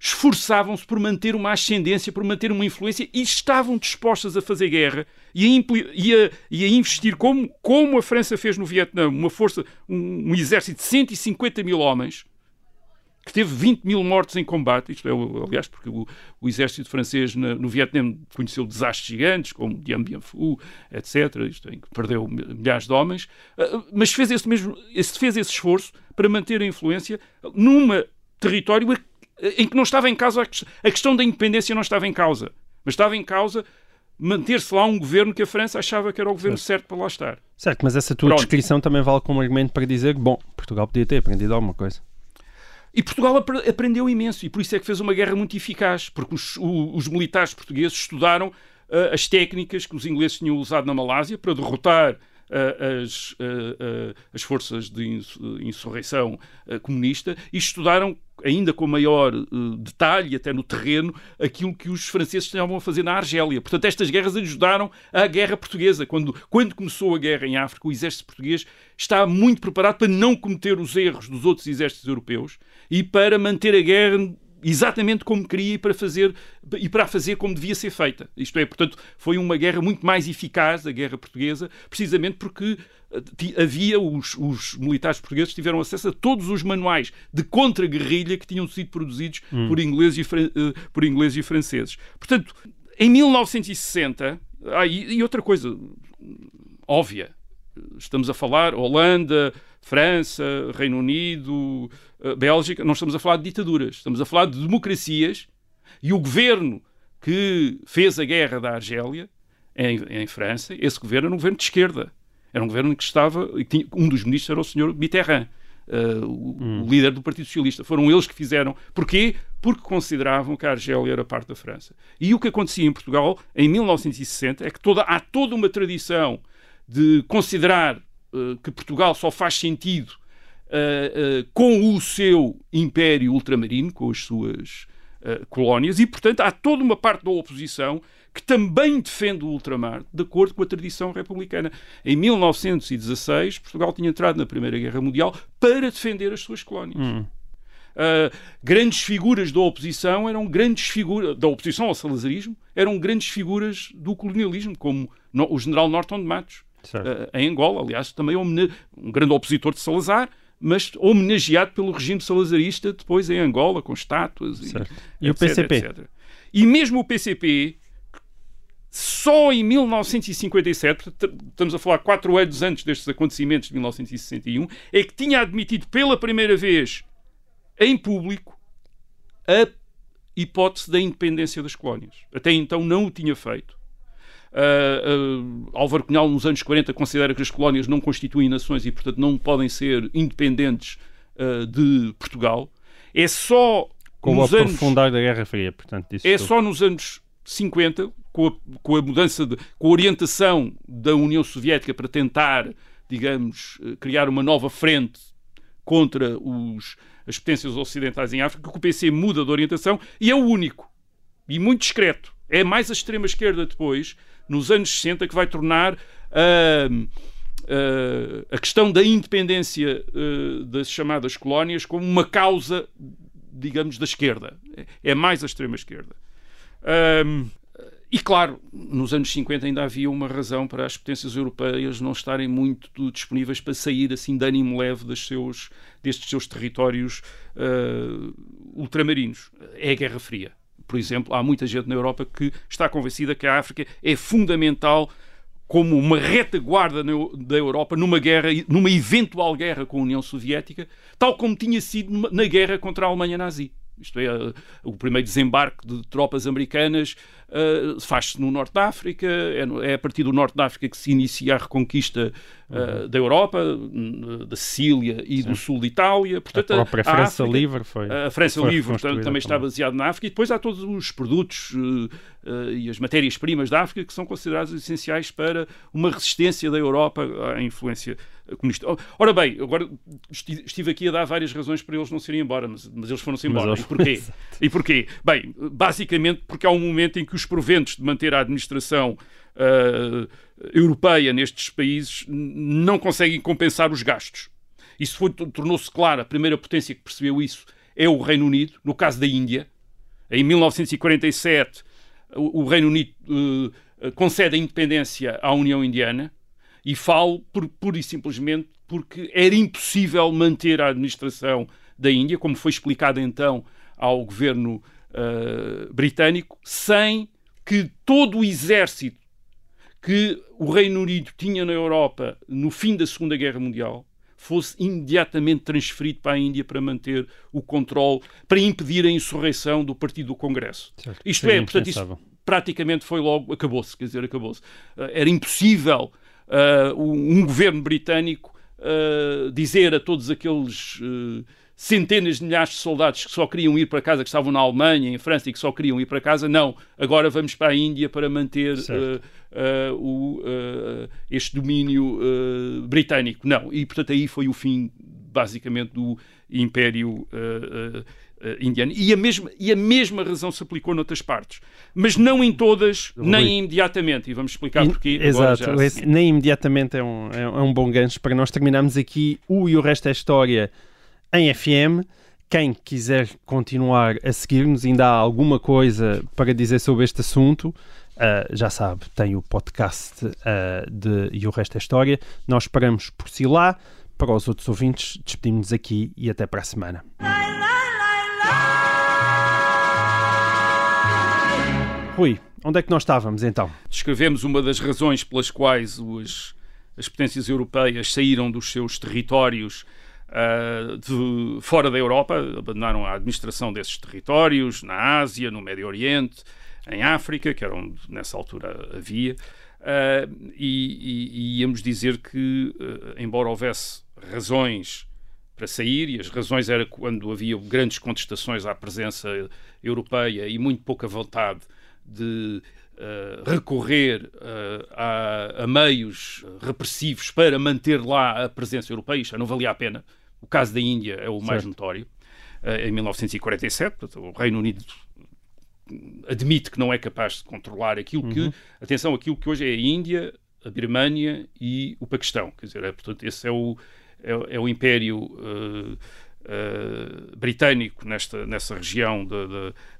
esforçavam-se por manter uma ascendência, por manter uma influência e estavam dispostas a fazer guerra e a, e a, e a investir, como, como a França fez no Vietnã, uma força, um, um exército de 150 mil homens, que teve 20 mil mortos em combate, isto é, aliás, porque o, o exército francês no, no Vietnã conheceu desastres gigantes, como Dien Bien Phu, etc., isto é, que perdeu milhares de homens, uh, mas fez esse mesmo, esse, fez esse esforço para manter a influência numa território em que não estava em causa a questão da independência não estava em causa, mas estava em causa manter-se lá um governo que a França achava que era o governo certo, certo para lá estar. Certo, mas essa tua Pronto. descrição também vale como argumento para dizer que, bom, Portugal podia ter aprendido alguma coisa. E Portugal aprendeu imenso, e por isso é que fez uma guerra muito eficaz, porque os, os militares portugueses estudaram uh, as técnicas que os ingleses tinham usado na Malásia para derrotar uh, as, uh, as forças de insurreição comunista e estudaram ainda com maior uh, detalhe, até no terreno, aquilo que os franceses estavam a fazer na Argélia. Portanto, estas guerras ajudaram a guerra portuguesa. Quando, quando começou a guerra em África, o exército português está muito preparado para não cometer os erros dos outros exércitos europeus e para manter a guerra exatamente como queria e para fazer e para fazer como devia ser feita. Isto é, portanto, foi uma guerra muito mais eficaz, a guerra portuguesa, precisamente porque eh, havia os, os militares portugueses tiveram acesso a todos os manuais de contra-guerrilha que tinham sido produzidos hum. por, ingleses e, uh, por ingleses e franceses. Portanto, em 1960, ah, e, e outra coisa óbvia, estamos a falar Holanda, França, Reino Unido, eh, Bélgica, não estamos a falar de ditaduras, estamos a falar de democracias e o governo que fez a guerra da Argélia em, em França, esse governo era um governo de esquerda. Era um governo que estava, um dos ministros era o senhor Mitterrand, uh, o, hum. o, líder do Partido Socialista. Foram eles que fizeram. Porquê? Porque consideravam que a Argélia era parte da França. E o que acontecia em Portugal em 1960 é que toda, há toda uma tradição de considerar que Portugal só faz sentido uh, uh, com o seu império ultramarino, com as suas colónias, e, portanto, há toda uma parte da oposição que também defende o ultramar, de acordo com a tradição republicana. Em 1916, Portugal tinha entrado na Primeira Guerra Mundial para defender as suas colónias. Hum. Uh, grandes figuras da oposição eram grandes figuras da oposição ao salazarismo eram grandes figuras do colonialismo como no, o general Norton de Matos uh, em Angola, aliás, também um grande opositor de Salazar, mas homenageado pelo regime salazarista depois em Angola, com estátuas e, e etc, o PCP. Etc. E mesmo o PCP, só em 1957, estamos a falar quatro anos antes destes acontecimentos de 1961, é que tinha admitido pela primeira vez em público a hipótese da independência das colónias. Até então não o tinha feito. Uh, uh, Álvaro Cunhal, nos anos 40, considera que as colónias não constituem nações e, portanto, não podem ser independentes uh, de Portugal. É só com nos o aprofundar da Guerra Fria, portanto, é tudo. só nos anos 50, com a, com a mudança, de, com a orientação da União Soviética para tentar, digamos, criar uma nova frente contra os, as potências ocidentais em África, que o PC muda de orientação e é o único e muito discreto. É mais a extrema-esquerda depois nos anos 60 que vai tornar uh, uh, a questão da independência uh, das chamadas colónias como uma causa, digamos, da esquerda. É mais a extrema-esquerda. e claro, nos anos 50 ainda havia uma razão para as potências europeias não estarem muito disponíveis para sair assim de ânimo leve dos seus, destes seus territórios ultramarinos. É a Guerra Fria por exemplo, há muita gente na Europa que está convencida que a África é fundamental como uma retaguarda da Europa numa guerra, numa eventual guerra com a União Soviética, tal como tinha sido na guerra contra a Alemanha nazi. Isto é, o primeiro desembarque de tropas americanas uh, faz-se no Norte da África, é, é, a partir do Norte da África que se inicia a reconquista uh, da Europa, da Sicília e Sim. do sul de Itália. Portanto, a própria a França África, Livre foi. A França foi Livre portanto, também está baseada na África e depois há todos os produtos uh, e as matérias-primas da África que são considerados essenciais para uma resistência da Europa à influência comunista. Ora bem, agora estive aqui a dar várias razões para eles não se irem embora, mas, mas eles foram-se embora. Mas, e porquê? e porquê? Bem, basicamente porque há um momento em que os proventos de manter a administração uh, europeia nestes países não conseguem compensar os gastos. Isso tornou-se claro, a primeira potência que percebeu isso é o Reino Unido, no caso da Índia. Em 1947, o, o Reino Unido uh, concede a independência à União Indiana e falo por, pura e simplesmente porque era impossível manter a administração da Índia, como foi explicado então ao governo uh, britânico, sem que todo o exército que o Reino Unido tinha na Europa no fim da Segunda Guerra Mundial fosse imediatamente transferido para a Índia para manter o controle, para impedir a insurreição do Partido do Congresso. Certo. Isto é, portanto, isso praticamente foi logo, acabou-se, quer dizer, acabou-se. Uh, era impossível uh, um governo britânico uh, dizer a todos aqueles uh, centenas de milhares de soldados que só queriam ir para casa, que estavam na Alemanha, em França e que só queriam ir para casa, não, agora vamos para a Índia para manter o, este domínio britânico. Não, e portanto aí foi o fim, basicamente, do Império uh, uh, uh, Indiano. E a, mesma, e a mesma razão se aplicou noutras partes, mas não em todas, Rui. nem imediatamente. E vamos explicar E- porquê. agora Exato, já. esse nem imediatamente é um, é, é um bom gancho para nós terminarmos aqui o e o resto é história em FM. Quem quiser continuar a seguir-nos, ainda há alguma coisa para dizer sobre este assunto, ah, já sabe, tem o podcast ah, de E o Resto é História. Nós esperamos por si lá. Para os outros ouvintes, despedimos-nos aqui e até para a semana. Rui, onde é que nós estávamos então? descrevemos uma das razões pelas quais os- as potências europeias saíram dos seus territórios ah, de, fora da Europa, abandonaram a administração desses territórios na Ásia, no Médio Oriente, em África, que era onde nessa altura havia, ah, e, e- e íamos dizer que, ah, embora houvesse razões para sair, e as razões era quando havia grandes contestações à presença europeia e muito pouca vontade de eh, recorrer eh, a, a meios repressivos para manter lá a presença europeia, isto já não valia a pena. O caso da Índia é o mais Certo. notório. Eh, em 1947, portanto, o Reino Unido admite que não é capaz de controlar aquilo que, atenção, aquilo que hoje é a Índia, a Birmânia e o Paquistão. Quer dizer, é, portanto, esse é o, é, é o império eh, eh, britânico nesta, nessa região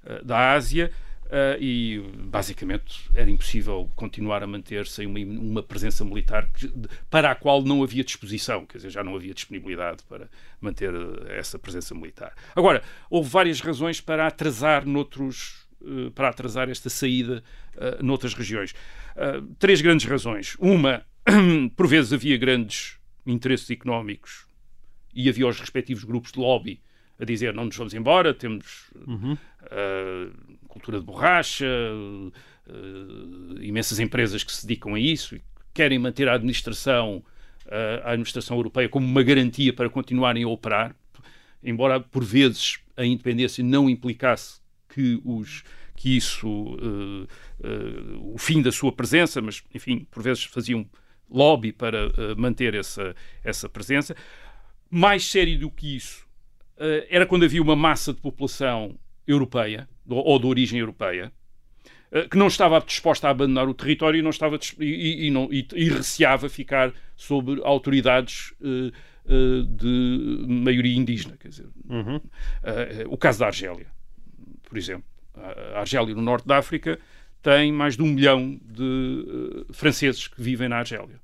eh, da Ásia. Eh, e basicamente era impossível continuar a manter sem uma, uma presença militar que- para a qual não havia disposição, quer dizer, já não havia disponibilidade para manter eh, essa presença militar. Agora, houve várias razões para atrasar noutros, eh, para atrasar esta saída eh, noutras regiões. Três grandes razões. Uma, (coughs) por vezes havia grandes interesses económicos e havia os respectivos grupos de lobby a dizer não nos vamos embora, temos eh, cultura de borracha, eh, imensas empresas que se dedicam a isso e querem manter a administração, eh, a administração europeia como uma garantia para continuarem a operar, embora por vezes a independência não implicasse que os que isso eh, eh, o fim da sua presença, mas enfim por vezes faziam lobby para eh, manter essa essa presença. Mais sério do que isso era quando havia uma massa de população europeia ou- de origem europeia eh, que não estava disposta a abandonar o território e não estava e, e- e não, e, e receava ficar sob autoridades eh, de maioria indígena. Quer dizer, eh, o caso da Argélia, por exemplo. A Argélia, no norte da África, tem mais de um milhão de franceses que vivem na Argélia.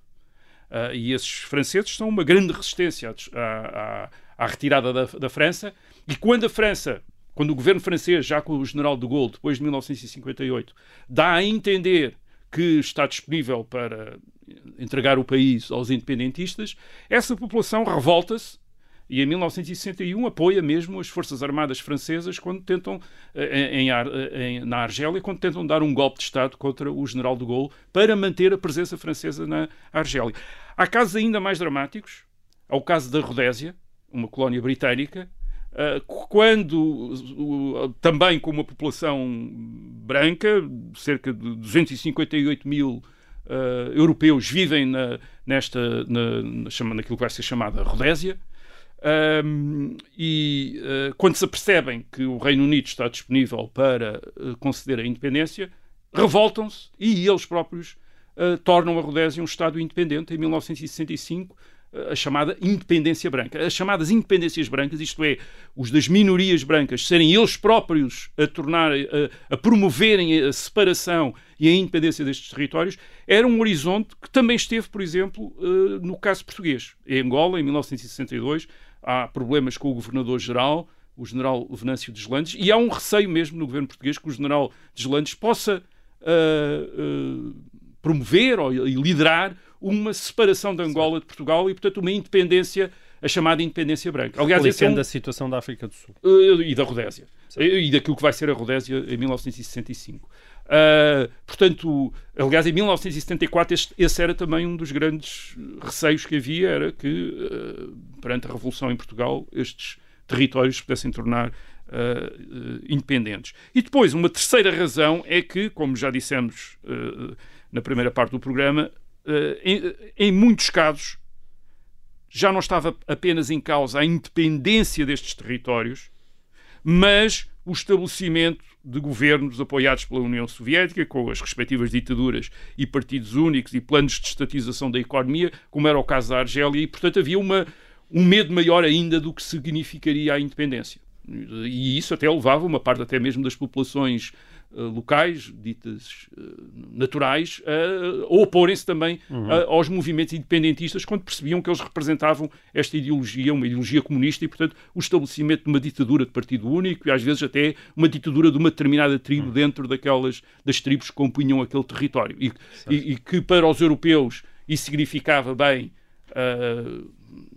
E esses franceses são uma grande resistência à, à- à retirada da, da França. E quando a França, quando o governo francês, já com o general de Gaulle, depois de 1958, dá a entender que está disponível para entregar o país aos independentistas, essa população revolta-se e em 1961 apoia mesmo as Forças Armadas Francesas quando tentam, eh, em, eh, em- na Argélia, quando tentam dar um golpe de Estado contra o general de Gaulle para manter a presença francesa na Argélia. Há casos ainda mais dramáticos. Há o caso da Rodésia, uma colónia britânica, quando o- o- também com uma população branca, cerca de 258 mil eh, europeus vivem na, nesta, na, na, naquilo que vai ser chamada Rodésia, um, e uh, quando se apercebem que o Reino Unido está disponível para uh, conceder a independência, revoltam-se e eles próprios uh, tornam a Rodésia um Estado independente. Em 1965, uh, a chamada independência branca. As chamadas independências brancas, isto é, os das minorias brancas serem eles próprios a tornar, a, a promoverem a separação e a independência destes territórios, era um horizonte que também esteve, por exemplo, uh, no caso português. Em Angola, em 1962, há problemas com o governador-geral, o general Venâncio Deslandes, e há um receio mesmo no governo português que o general Deslandes possa uh, uh, promover ou, e liderar uma separação de Angola de Portugal e, portanto, uma independência, a chamada independência branca. Aliás, esse é um... da situação da África do Sul. Uh, e da Rodésia. E daquilo que vai ser a Rodésia em 1965. Uh, portanto, aliás, em 1974 este, esse era também um dos grandes receios que havia, era que uh, perante a Revolução em Portugal estes territórios pudessem tornar uh, independentes. E depois, uma terceira razão é que, como já dissemos na primeira parte do programa, em, em muitos casos já não estava apenas em causa a independência destes territórios, mas o estabelecimento de governos apoiados pela União Soviética, com as respectivas ditaduras e partidos únicos e planos de estatização da economia, como era o caso da Argélia, e, portanto, havia uma, um medo maior ainda do que significaria a independência. E isso até levava uma parte até mesmo das populações locais, ditas uh, naturais, a oporem-se também uhum. aos movimentos independentistas quando percebiam que eles representavam esta ideologia, uma ideologia comunista e, portanto, o estabelecimento de uma ditadura de partido único e às vezes até uma ditadura de uma determinada tribo uhum. dentro daquelas das tribos que compunham aquele território. E, e, e que para os europeus isso significava bem Uh,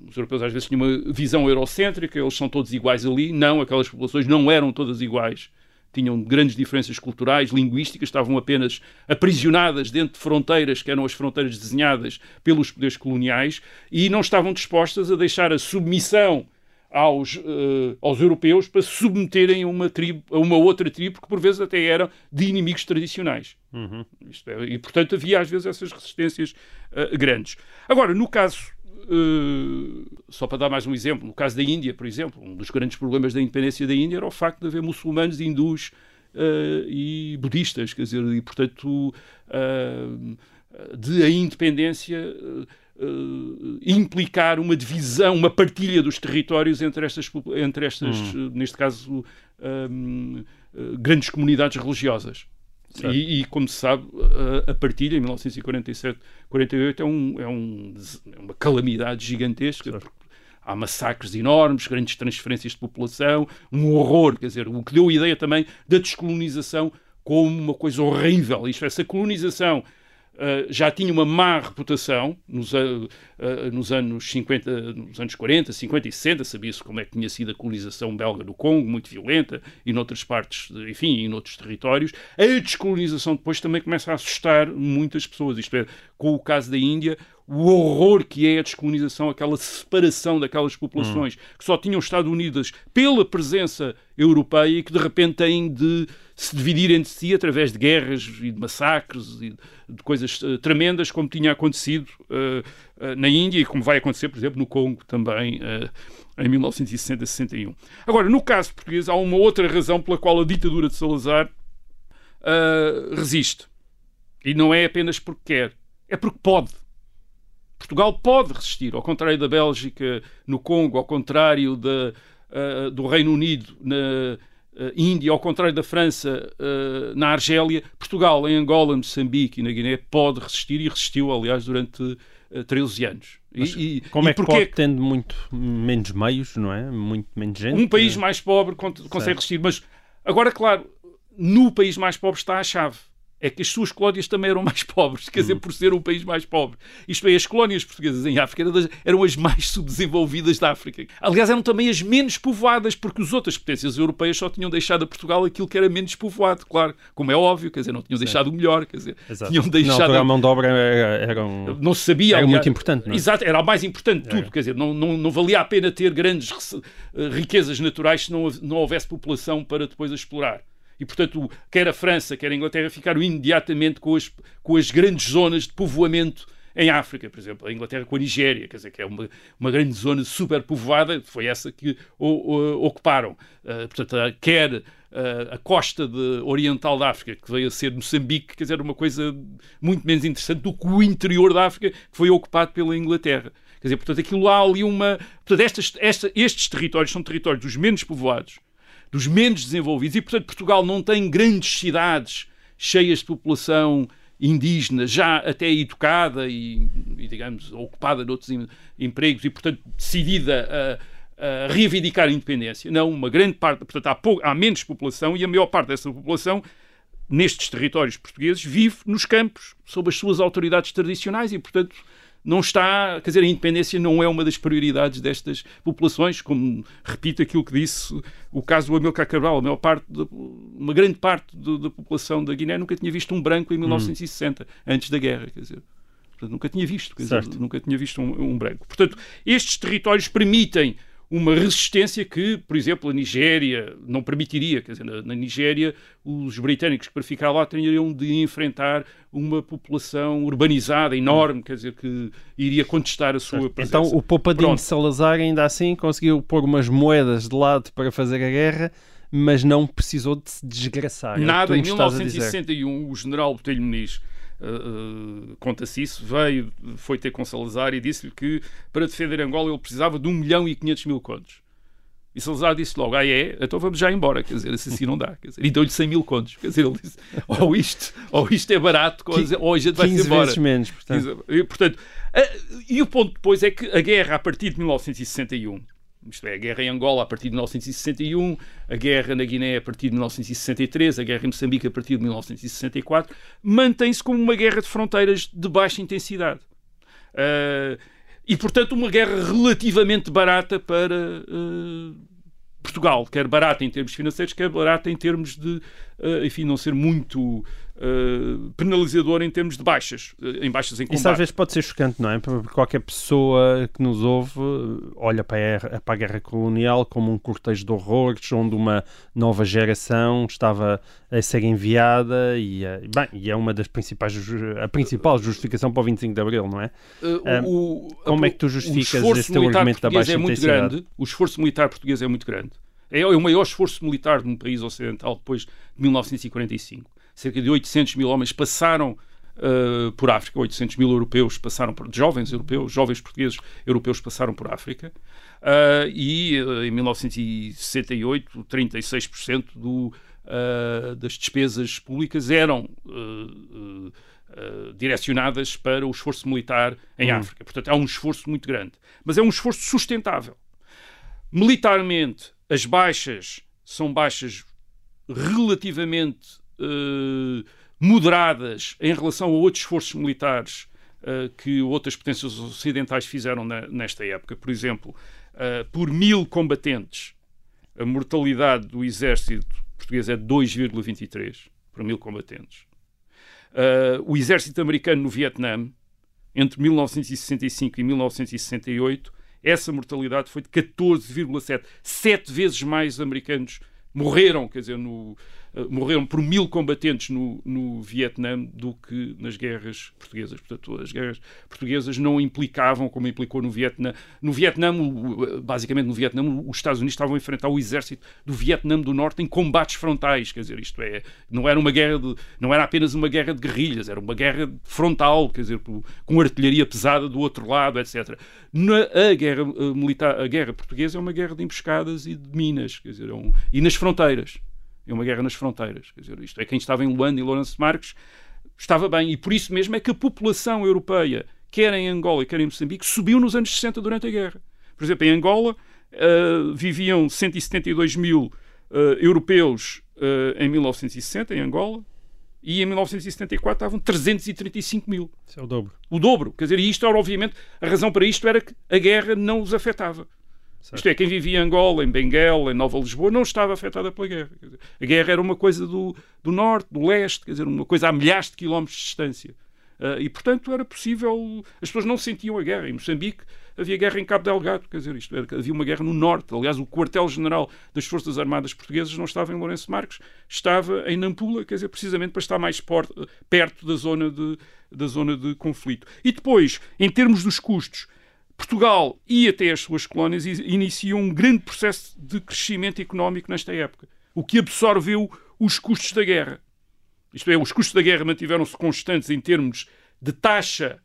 os europeus às vezes tinham uma visão eurocêntrica, eles são todos iguais ali. Não, aquelas populações não eram todas iguais. Tinham grandes diferenças culturais, linguísticas, estavam apenas aprisionadas dentro de fronteiras que eram as fronteiras desenhadas pelos poderes coloniais e não estavam dispostas a deixar a submissão aos, uh, aos europeus para se submeterem a uma, tribo, a uma outra tribo que por vezes até eram de inimigos tradicionais. Uhum. É, e portanto havia às vezes essas resistências uh, grandes. Agora, no caso só para dar mais um exemplo, no caso da Índia, por exemplo, um dos grandes problemas da independência da Índia era o facto de haver muçulmanos, hindus uh, e budistas, quer dizer, e portanto uh, de a independência implicar uma divisão, uma partilha dos territórios entre estas, entre estas hum. neste caso, um, grandes comunidades religiosas. E, e, como se sabe, a, partilha em 1947, 48 é, um, é, um, é uma calamidade gigantesca. Há massacres enormes, grandes transferências de população, um horror, quer dizer, o que deu a ideia também da descolonização como uma coisa horrível. Isto, essa colonização Uh, já tinha uma má reputação nos, uh, uh, nos, anos 50, nos anos 40, 50 e 60, sabia-se como é que tinha sido a colonização belga do Congo, muito violenta, e noutras partes, enfim, em outros territórios. A descolonização depois também começa a assustar muitas pessoas, isto é, com o caso da Índia, o horror que é a descolonização, aquela separação daquelas populações hum. que só tinham estado unidas pela presença europeia e que de repente têm de se dividir entre si através de guerras e de massacres e de coisas uh, tremendas, como tinha acontecido uh, uh, na Índia e como vai acontecer, por exemplo, no Congo também em 1960-61. Agora, no caso português, há uma outra razão pela qual a ditadura de Salazar resiste. E não é apenas porque quer, é porque pode. Portugal pode resistir, ao contrário da Bélgica no Congo, ao contrário uh, do Reino Unido na uh, Índia, ao contrário da França uh, na Argélia, Portugal em Angola, Moçambique e na Guiné pode resistir e resistiu, aliás, durante uh, 13 anos. E, como e é que pode, tendo muito menos meios, não é? Muito menos gente? Um país mais pobre consegue resistir, mas agora, claro, no país mais pobre está a chave é que as suas colónias também eram mais (laughs) pobres, quer dizer, hum. por ser um país mais pobre. Isto é, as colónias portuguesas em África eram, das, eram, as mais (laughs) subdesenvolvidas da África. Aliás, eram também as menos povoadas, porque as outras potências europeias só tinham deixado a Portugal aquilo que era menos povoado, claro, como é óbvio, quer dizer, não tinham Sim. deixado o melhor, quer dizer, Exato. tinham deixado... a mão de obra era, era um... Não se sabia... Era aliás, muito importante, não é? Exato, era o mais importante de tudo, quer dizer, não, não, não valia a pena ter grandes eh, riquezas naturais se não, não houvesse população para depois a explorar. E, portanto, quer a França, quer a Inglaterra ficaram imediatamente com as, com as grandes zonas de povoamento em África, por exemplo, a Inglaterra com a Nigéria, quer dizer, que é uma, uma grande zona super povoada, foi essa que o, o, ocuparam. Uh, portanto, quer uh, a costa de, oriental da África, que veio a ser Moçambique, quer dizer, uma coisa muito menos interessante do que o interior da África, que foi ocupado pela Inglaterra. Quer dizer, portanto, aquilo há ali uma. Portanto, estas, esta, estes territórios são territórios dos menos povoados, dos menos desenvolvidos. E, portanto, Portugal não tem grandes cidades cheias de população indígena, já até educada e, e digamos, ocupada de outros empregos e, portanto, decidida a reivindicar a independência. Não, uma grande parte, portanto, há, há menos população e a maior parte dessa população nestes territórios portugueses vive nos campos, sob as suas autoridades tradicionais e, portanto, não está, quer dizer, a independência não é uma das prioridades destas populações, como repito aquilo que disse o caso do Amilcar Cabral, a maior parte, de, uma grande parte da população da Guiné nunca tinha visto um branco em 1960, hum. antes da guerra, quer dizer. Portanto, nunca tinha visto, dizer, nunca tinha visto um, um branco. Portanto, estes territórios permitem uma resistência que, por exemplo, a Nigéria não permitiria. Quer dizer, na, na, Nigéria, os britânicos para ficar lá teriam de enfrentar uma população urbanizada enorme, quer dizer, que iria contestar a sua presença. Então, o Poupadinho Pronto. Salazar ainda assim conseguiu pôr umas moedas de lado para fazer a guerra, mas não precisou de se desgraçar. É Nada, é em 1961, o general Botelho Muniz Uh, conta-se isso, veio, foi ter com Salazar e disse-lhe que para defender Angola ele precisava de 1 milhão e 500 mil contos. E Salazar disse logo, ah é? Então vamos já embora, quer dizer, assim não dá. Quer dizer, e deu-lhe 100 mil contos. Quer dizer, ele disse, (laughs) ou isto, ou isto é barato, ou a gente vai-se embora. vezes menos, portanto. E, portanto, e o ponto depois é que a guerra, a partir de 1961, isto é, a guerra em Angola a partir de 1961, a guerra na Guiné a partir de 1963, a guerra em Moçambique a partir de 1964, mantém-se como uma guerra de fronteiras de baixa intensidade. Uh, e, portanto, uma guerra relativamente barata para uh, Portugal, quer barata em termos financeiros, quer barata em termos de, uh, enfim, não ser muito uh, penalizador em termos de baixas, uh, em baixas em combate. Isso às vezes pode ser chocante, não é? Porque qualquer pessoa que nos ouve olha para a, para a guerra colonial como um cortejo de horrores, onde uma nova geração estava a ser enviada e, bem, e é uma das principais, a principal justificação para o 25 de Abril, não é? O, como é que tu justificas este argumento da baixa é muito grande, o esforço militar português é muito grande. É o maior esforço militar de um país ocidental depois de 1945 cerca de 800 mil homens passaram uh, por África, 800 mil europeus passaram por, jovens europeus, jovens portugueses europeus passaram por África, uh, e uh, em 1968 36% do, das despesas públicas eram direcionadas para o esforço militar em hum. África. Portanto, é um esforço muito grande, mas é um esforço sustentável. Militarmente, as baixas são baixas relativamente uh, moderadas em relação a outros esforços militares uh, que outras potências ocidentais fizeram na, nesta época. Por exemplo, uh, por mil combatentes, a mortalidade do exército português é 2,23 por mil combatentes. o exército americano no Vietnã, entre 1965 e 1968, essa mortalidade foi de 14,7. Sete vezes mais americanos morreram, quer dizer, no, eh, morreram por mil combatentes no, no Vietnã do que nas guerras portuguesas. Portanto, as guerras portuguesas não implicavam, como implicou no Vietnã. No Vietnã, basicamente no Vietnã, os Estados Unidos estavam a enfrentar o exército do Vietnã do Norte em combates frontais. Quer dizer, isto é, não era uma guerra de, não era apenas uma guerra de guerrilhas, era uma guerra frontal, quer dizer, com artilharia pesada do outro lado, etc. Na, a guerra a militar, a guerra portuguesa é uma guerra de emboscadas e de minas, quer dizer, é um, e nas fronteiras. É uma guerra nas fronteiras. Quer dizer, isto é quem estava em Luanda e Lourenço Marques estava bem. E por isso mesmo é que a população europeia, quer em Angola, quer em Moçambique, subiu nos anos 60 durante a guerra. Por exemplo, em Angola uh, viviam 172 mil uh, europeus uh, em 1960, em Angola, e em 1974 estavam 335 mil. Isso é o dobro. O dobro. Quer dizer, e isto era, obviamente, a razão para isto era que a guerra não os afetava. Certo. Isto é, quem vivia em Angola, em Benguela, em Nova Lisboa, não estava afetada pela guerra. A guerra era uma coisa do, do norte, do leste, quer dizer, uma coisa a milhares de quilómetros de distância. Uh, e, portanto, era possível. As pessoas não sentiam a guerra. Em Moçambique havia guerra em Cabo Delgado, quer dizer, isto era, havia uma guerra no norte. Aliás, o quartel-general das Forças Armadas Portuguesas não estava em Lourenço Marques, estava em Nampula, quer dizer, precisamente para estar mais perto da zona de, da zona de conflito. E depois, em termos dos custos, Portugal e até as suas colónias iniciam um grande processo de crescimento económico nesta época, o que absorveu os custos da guerra. Isto é, os custos da guerra mantiveram-se constantes em termos de taxa,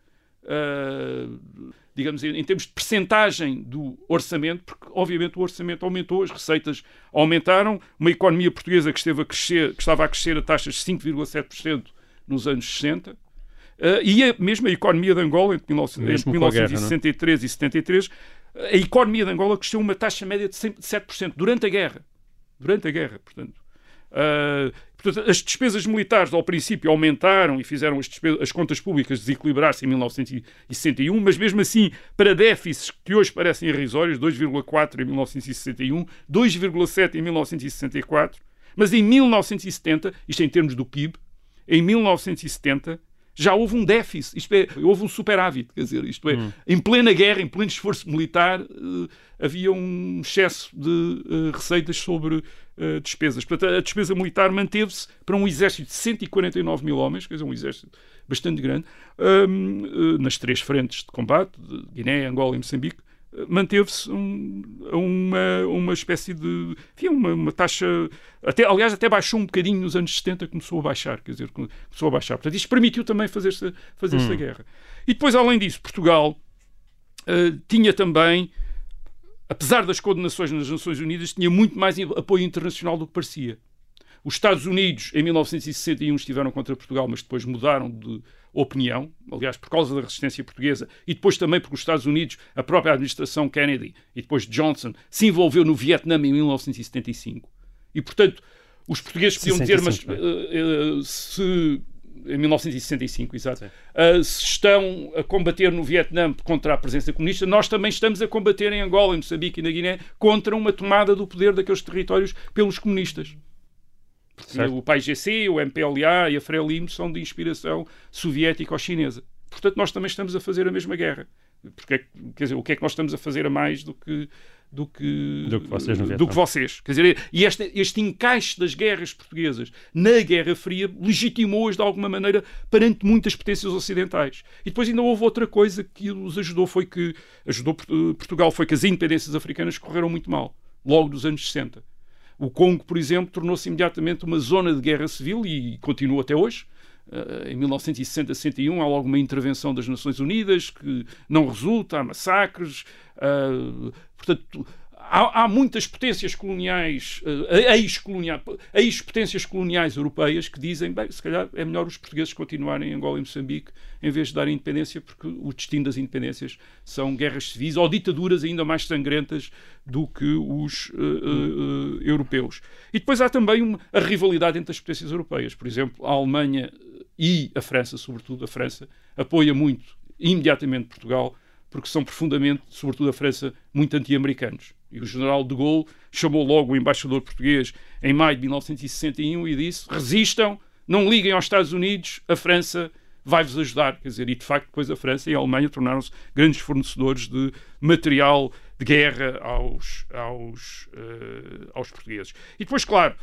uh, digamos, em termos de percentagem do orçamento, porque obviamente o orçamento aumentou, as receitas aumentaram, uma economia portuguesa que, esteve a crescer, que estava a crescer a taxas de 5,7% nos anos 60, Uh, e a, mesmo a economia de Angola, entre, 19, entre 1963 guerra, e 73, a economia de Angola cresceu uma taxa média de 7% durante a guerra. Durante a guerra, portanto. Uh, portanto, as despesas militares ao princípio aumentaram e fizeram as, despesas, as contas públicas desequilibrar-se em 1961, mas mesmo assim, para déficits que hoje parecem irrisórios, 2,4 em 1961, 2,7 em 1964, mas em 1970, isto em termos do PIB, em 1970 já houve um déficit, isto é, houve um superávit, quer dizer, isto é, hum. em plena guerra, em pleno esforço militar, uh, havia um excesso de uh, receitas sobre uh, despesas. Portanto, a despesa militar manteve-se para um exército de 149 mil homens, quer dizer, um exército bastante grande, um, nas três frentes de combate, de Guiné, Angola e Moçambique, manteve-se um, uma, uma espécie de. Enfim, uma, uma, taxa. Até, aliás, até baixou um bocadinho nos anos 70, começou a baixar. Quer dizer, começou a baixar. Portanto, isto permitiu também fazer-se fazer hum. a guerra. E depois, além disso, Portugal uh, tinha também. Apesar das condenações nas Nações Unidas, tinha muito mais apoio internacional do que parecia. Os Estados Unidos, em 1961, estiveram contra Portugal, mas depois mudaram de, opinião, aliás, por causa da resistência portuguesa, e depois também porque os Estados Unidos, a própria administração Kennedy e depois Johnson, se envolveu no Vietnã em 1975. E, portanto, os portugueses podiam dizer, mas uh, uh, se em 1965, exato. Uh, se estão a combater no Vietnã contra a presença comunista, nós também estamos a combater em Angola, em Moçambique e na Guiné contra uma tomada do poder daqueles territórios pelos comunistas. Certo. O PAIGC, o MPLA e a Frelimo são de inspiração soviética ou chinesa. Portanto, nós também estamos a fazer a mesma guerra. Porque, quer dizer, o que é que nós estamos a fazer a mais do que do que, do que vocês. do que vocês. Quer dizer, e este, este encaixe das guerras portuguesas na Guerra Fria legitimou-as de alguma maneira perante muitas potências ocidentais. E depois ainda houve outra coisa que os ajudou, foi que ajudou Portugal, foi que as independências africanas correram muito mal, logo dos anos 60. O Congo, por exemplo, tornou-se imediatamente uma zona de guerra civil e continua até hoje. Uh, em 1960-61 há logo uma intervenção das Nações Unidas que não resulta, há massacres. Uh, portanto, há, há, muitas potências coloniais, uh, ex-coloniais, ex-potências coloniais europeias que dizem, bem, se calhar é melhor os portugueses continuarem em Angola e Moçambique em vez de darem independência, porque o destino das independências são guerras civis ou ditaduras ainda mais sangrentas do que os uh, uh, europeus. E depois há também uma, a rivalidade entre as potências europeias. Por exemplo, a Alemanha e a França, sobretudo a França, apoia muito imediatamente Portugal porque são profundamente, sobretudo a França, muito anti-americanos. E o general de Gaulle chamou logo o embaixador português em maio de 1961 e disse: resistam, não liguem aos Estados Unidos, a França vai-vos ajudar. Quer dizer, e de facto, depois a França e a Alemanha tornaram-se grandes fornecedores de material de guerra aos, aos, uh, aos portugueses. E depois, claro,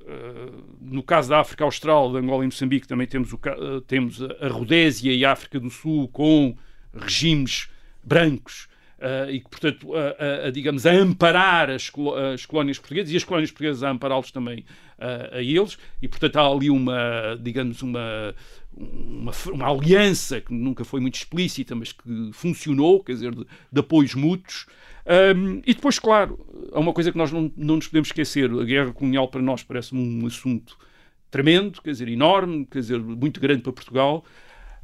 uh, no caso da África Austral, de Angola e Moçambique, também temos, o, uh, temos a Rodésia e a África do Sul com regimes brancos uh, e que, portanto, a, a, a, digamos, a amparar as, as, colónias portuguesas e as colónias portuguesas a ampará-los também uh, a eles, e, portanto, há ali uma, digamos, uma, uma, uma, aliança que nunca foi muito explícita, mas que funcionou, quer dizer, de, de apoios mútuos. Um, e depois, claro, há uma coisa que nós não, não nos podemos esquecer: a guerra colonial para nós parece um assunto tremendo, quer dizer, enorme, quer dizer, muito grande para Portugal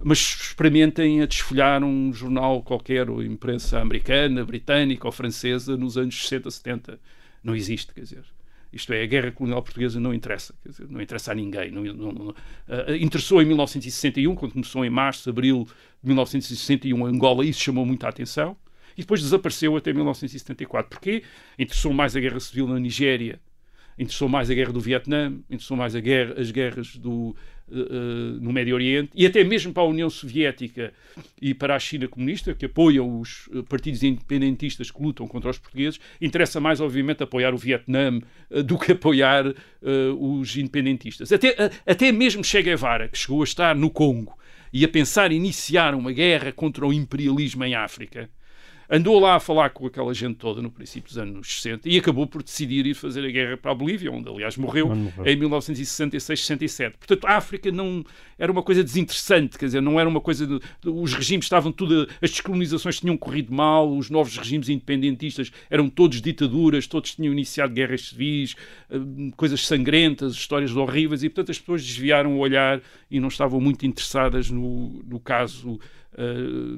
mas experimentem a desfolhar um jornal qualquer, ou imprensa americana, britânica ou francesa, nos anos 60, 70. Não existe, quer dizer. Isto é, a guerra colonial portuguesa não interessa, quer dizer, não interessa a ninguém. Não, não, não, uh, interessou em 1961, quando começou em março, abril de 1961, Angola, isso chamou muita atenção, e depois desapareceu até 1974. Porquê? Interessou mais a guerra civil na Nigéria, interessou mais a guerra do Vietnã, interessou mais guerra, as guerras do, no Médio Oriente e até mesmo para a União Soviética e para a China comunista, que apoiam os eh, partidos independentistas que lutam contra os portugueses, interessa mais, obviamente, apoiar o Vietnã uh, do que apoiar uh, os independentistas. Até, até mesmo Che Guevara, que chegou a estar no Congo e a pensar iniciar uma guerra contra o imperialismo em África, andou lá a falar com aquela gente toda no princípio dos anos 60 e acabou por decidir ir fazer a guerra para a Bolívia, onde aliás morreu, morreu. em 1966-67. Portanto, a África não era uma coisa desinteressante, quer dizer, não era uma coisa. De, os regimes estavam tudo. As descolonizações tinham corrido mal, os novos regimes independentistas eram todos ditaduras, todos tinham iniciado guerras civis, eh, coisas sangrentas, histórias horríveis, e portanto as pessoas desviaram o olhar e não estavam muito interessadas no, no caso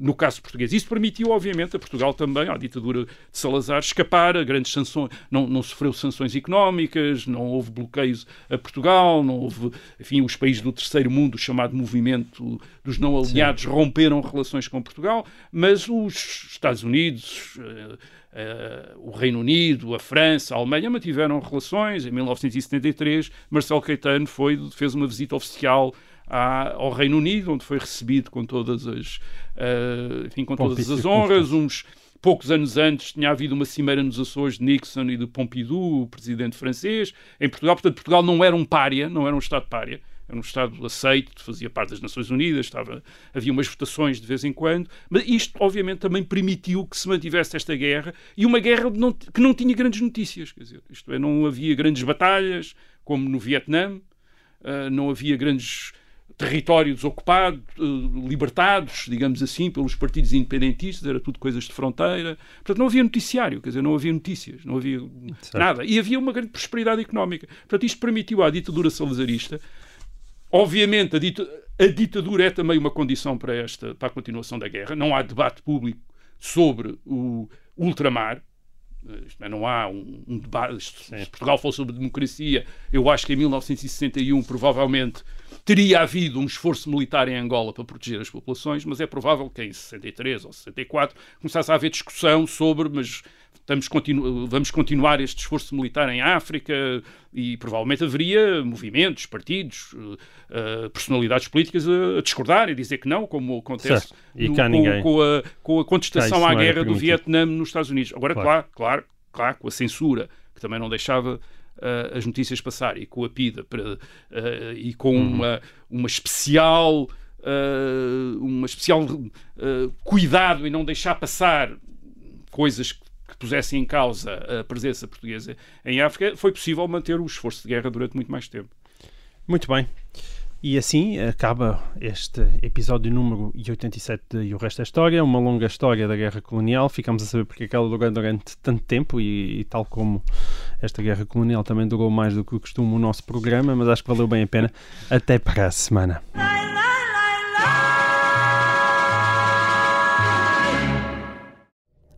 no caso português. Isso permitiu, obviamente, a Portugal também, à ditadura de Salazar, escapar a grandes sanções. Não, não sofreu sanções económicas, não houve bloqueios a Portugal, não houve. Enfim, os países do terceiro mundo, o chamado movimento dos não aliados, Sim. romperam relações com Portugal, mas os Estados Unidos. Uh, Uh, o Reino Unido, a França, a Alemanha mantiveram relações. Em 1973, Marcelo Caetano foi, fez uma visita oficial à, ao Reino Unido, onde foi recebido com todas as, uh, enfim, com todas as honras. Uns poucos anos antes tinha havido uma cimeira nos Açores de Nixon e de Pompidou, o presidente francês, em Portugal. Portanto, Portugal não era um pária, não era um Estado pária era um Estado aceito, fazia parte das Nações Unidas, estava, havia umas votações de vez em quando, mas isto, obviamente, também permitiu que se mantivesse esta guerra e uma guerra não, que não tinha grandes notícias, quer dizer, isto é, não havia grandes batalhas, como no Vietnã, uh, não havia grandes territórios ocupados, uh, libertados, digamos assim, pelos partidos independentistas, era tudo coisas de fronteira. Portanto, não havia noticiário, quer dizer, não havia notícias, não havia certo. nada. E havia uma grande prosperidade económica. Portanto, isto permitiu à ditadura salazarista Obviamente, a, dita, a, ditadura é também uma condição para, esta, para a continuação da guerra. Não há debate público sobre o ultramar. É, não há um, um debate. Se Portugal fosse sobre democracia, eu acho que em 1961 provavelmente teria havido um esforço militar em Angola para proteger as populações, mas é provável que em 63 ou 64 começasse a haver discussão sobre, mas continu vamos continuar este esforço militar em África e provavelmente haveria movimentos, partidos, uh, personalidades políticas a, a, discordar e dizer que não, como acontece no, com, com, a, com, a, contestação à guerra do Vietnã nos Estados Unidos. Agora, claro, claro, claro, claro com a censura, que também não deixava uh, as notícias passar, e com a PIDA, para, uh, e com uhum. uma, uma especial... Uh, uma especial cuidado em não deixar passar coisas que pusessem em causa a presença portuguesa em África, foi possível manter o esforço de guerra durante muito mais tempo. Muito bem. E assim acaba este episódio número 87 de E o Resto é História, uma longa história da guerra colonial. Ficamos a saber porque é ela durou durante tanto tempo e, e, tal como esta guerra colonial também durou mais do que costuma o nosso programa, mas acho que valeu bem a pena. Até para a semana.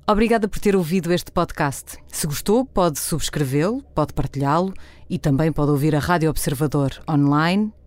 Obrigada por ter ouvido este podcast. Se gostou, pode subscrevê-lo, pode partilhá-lo e também pode ouvir a Rádio Observador online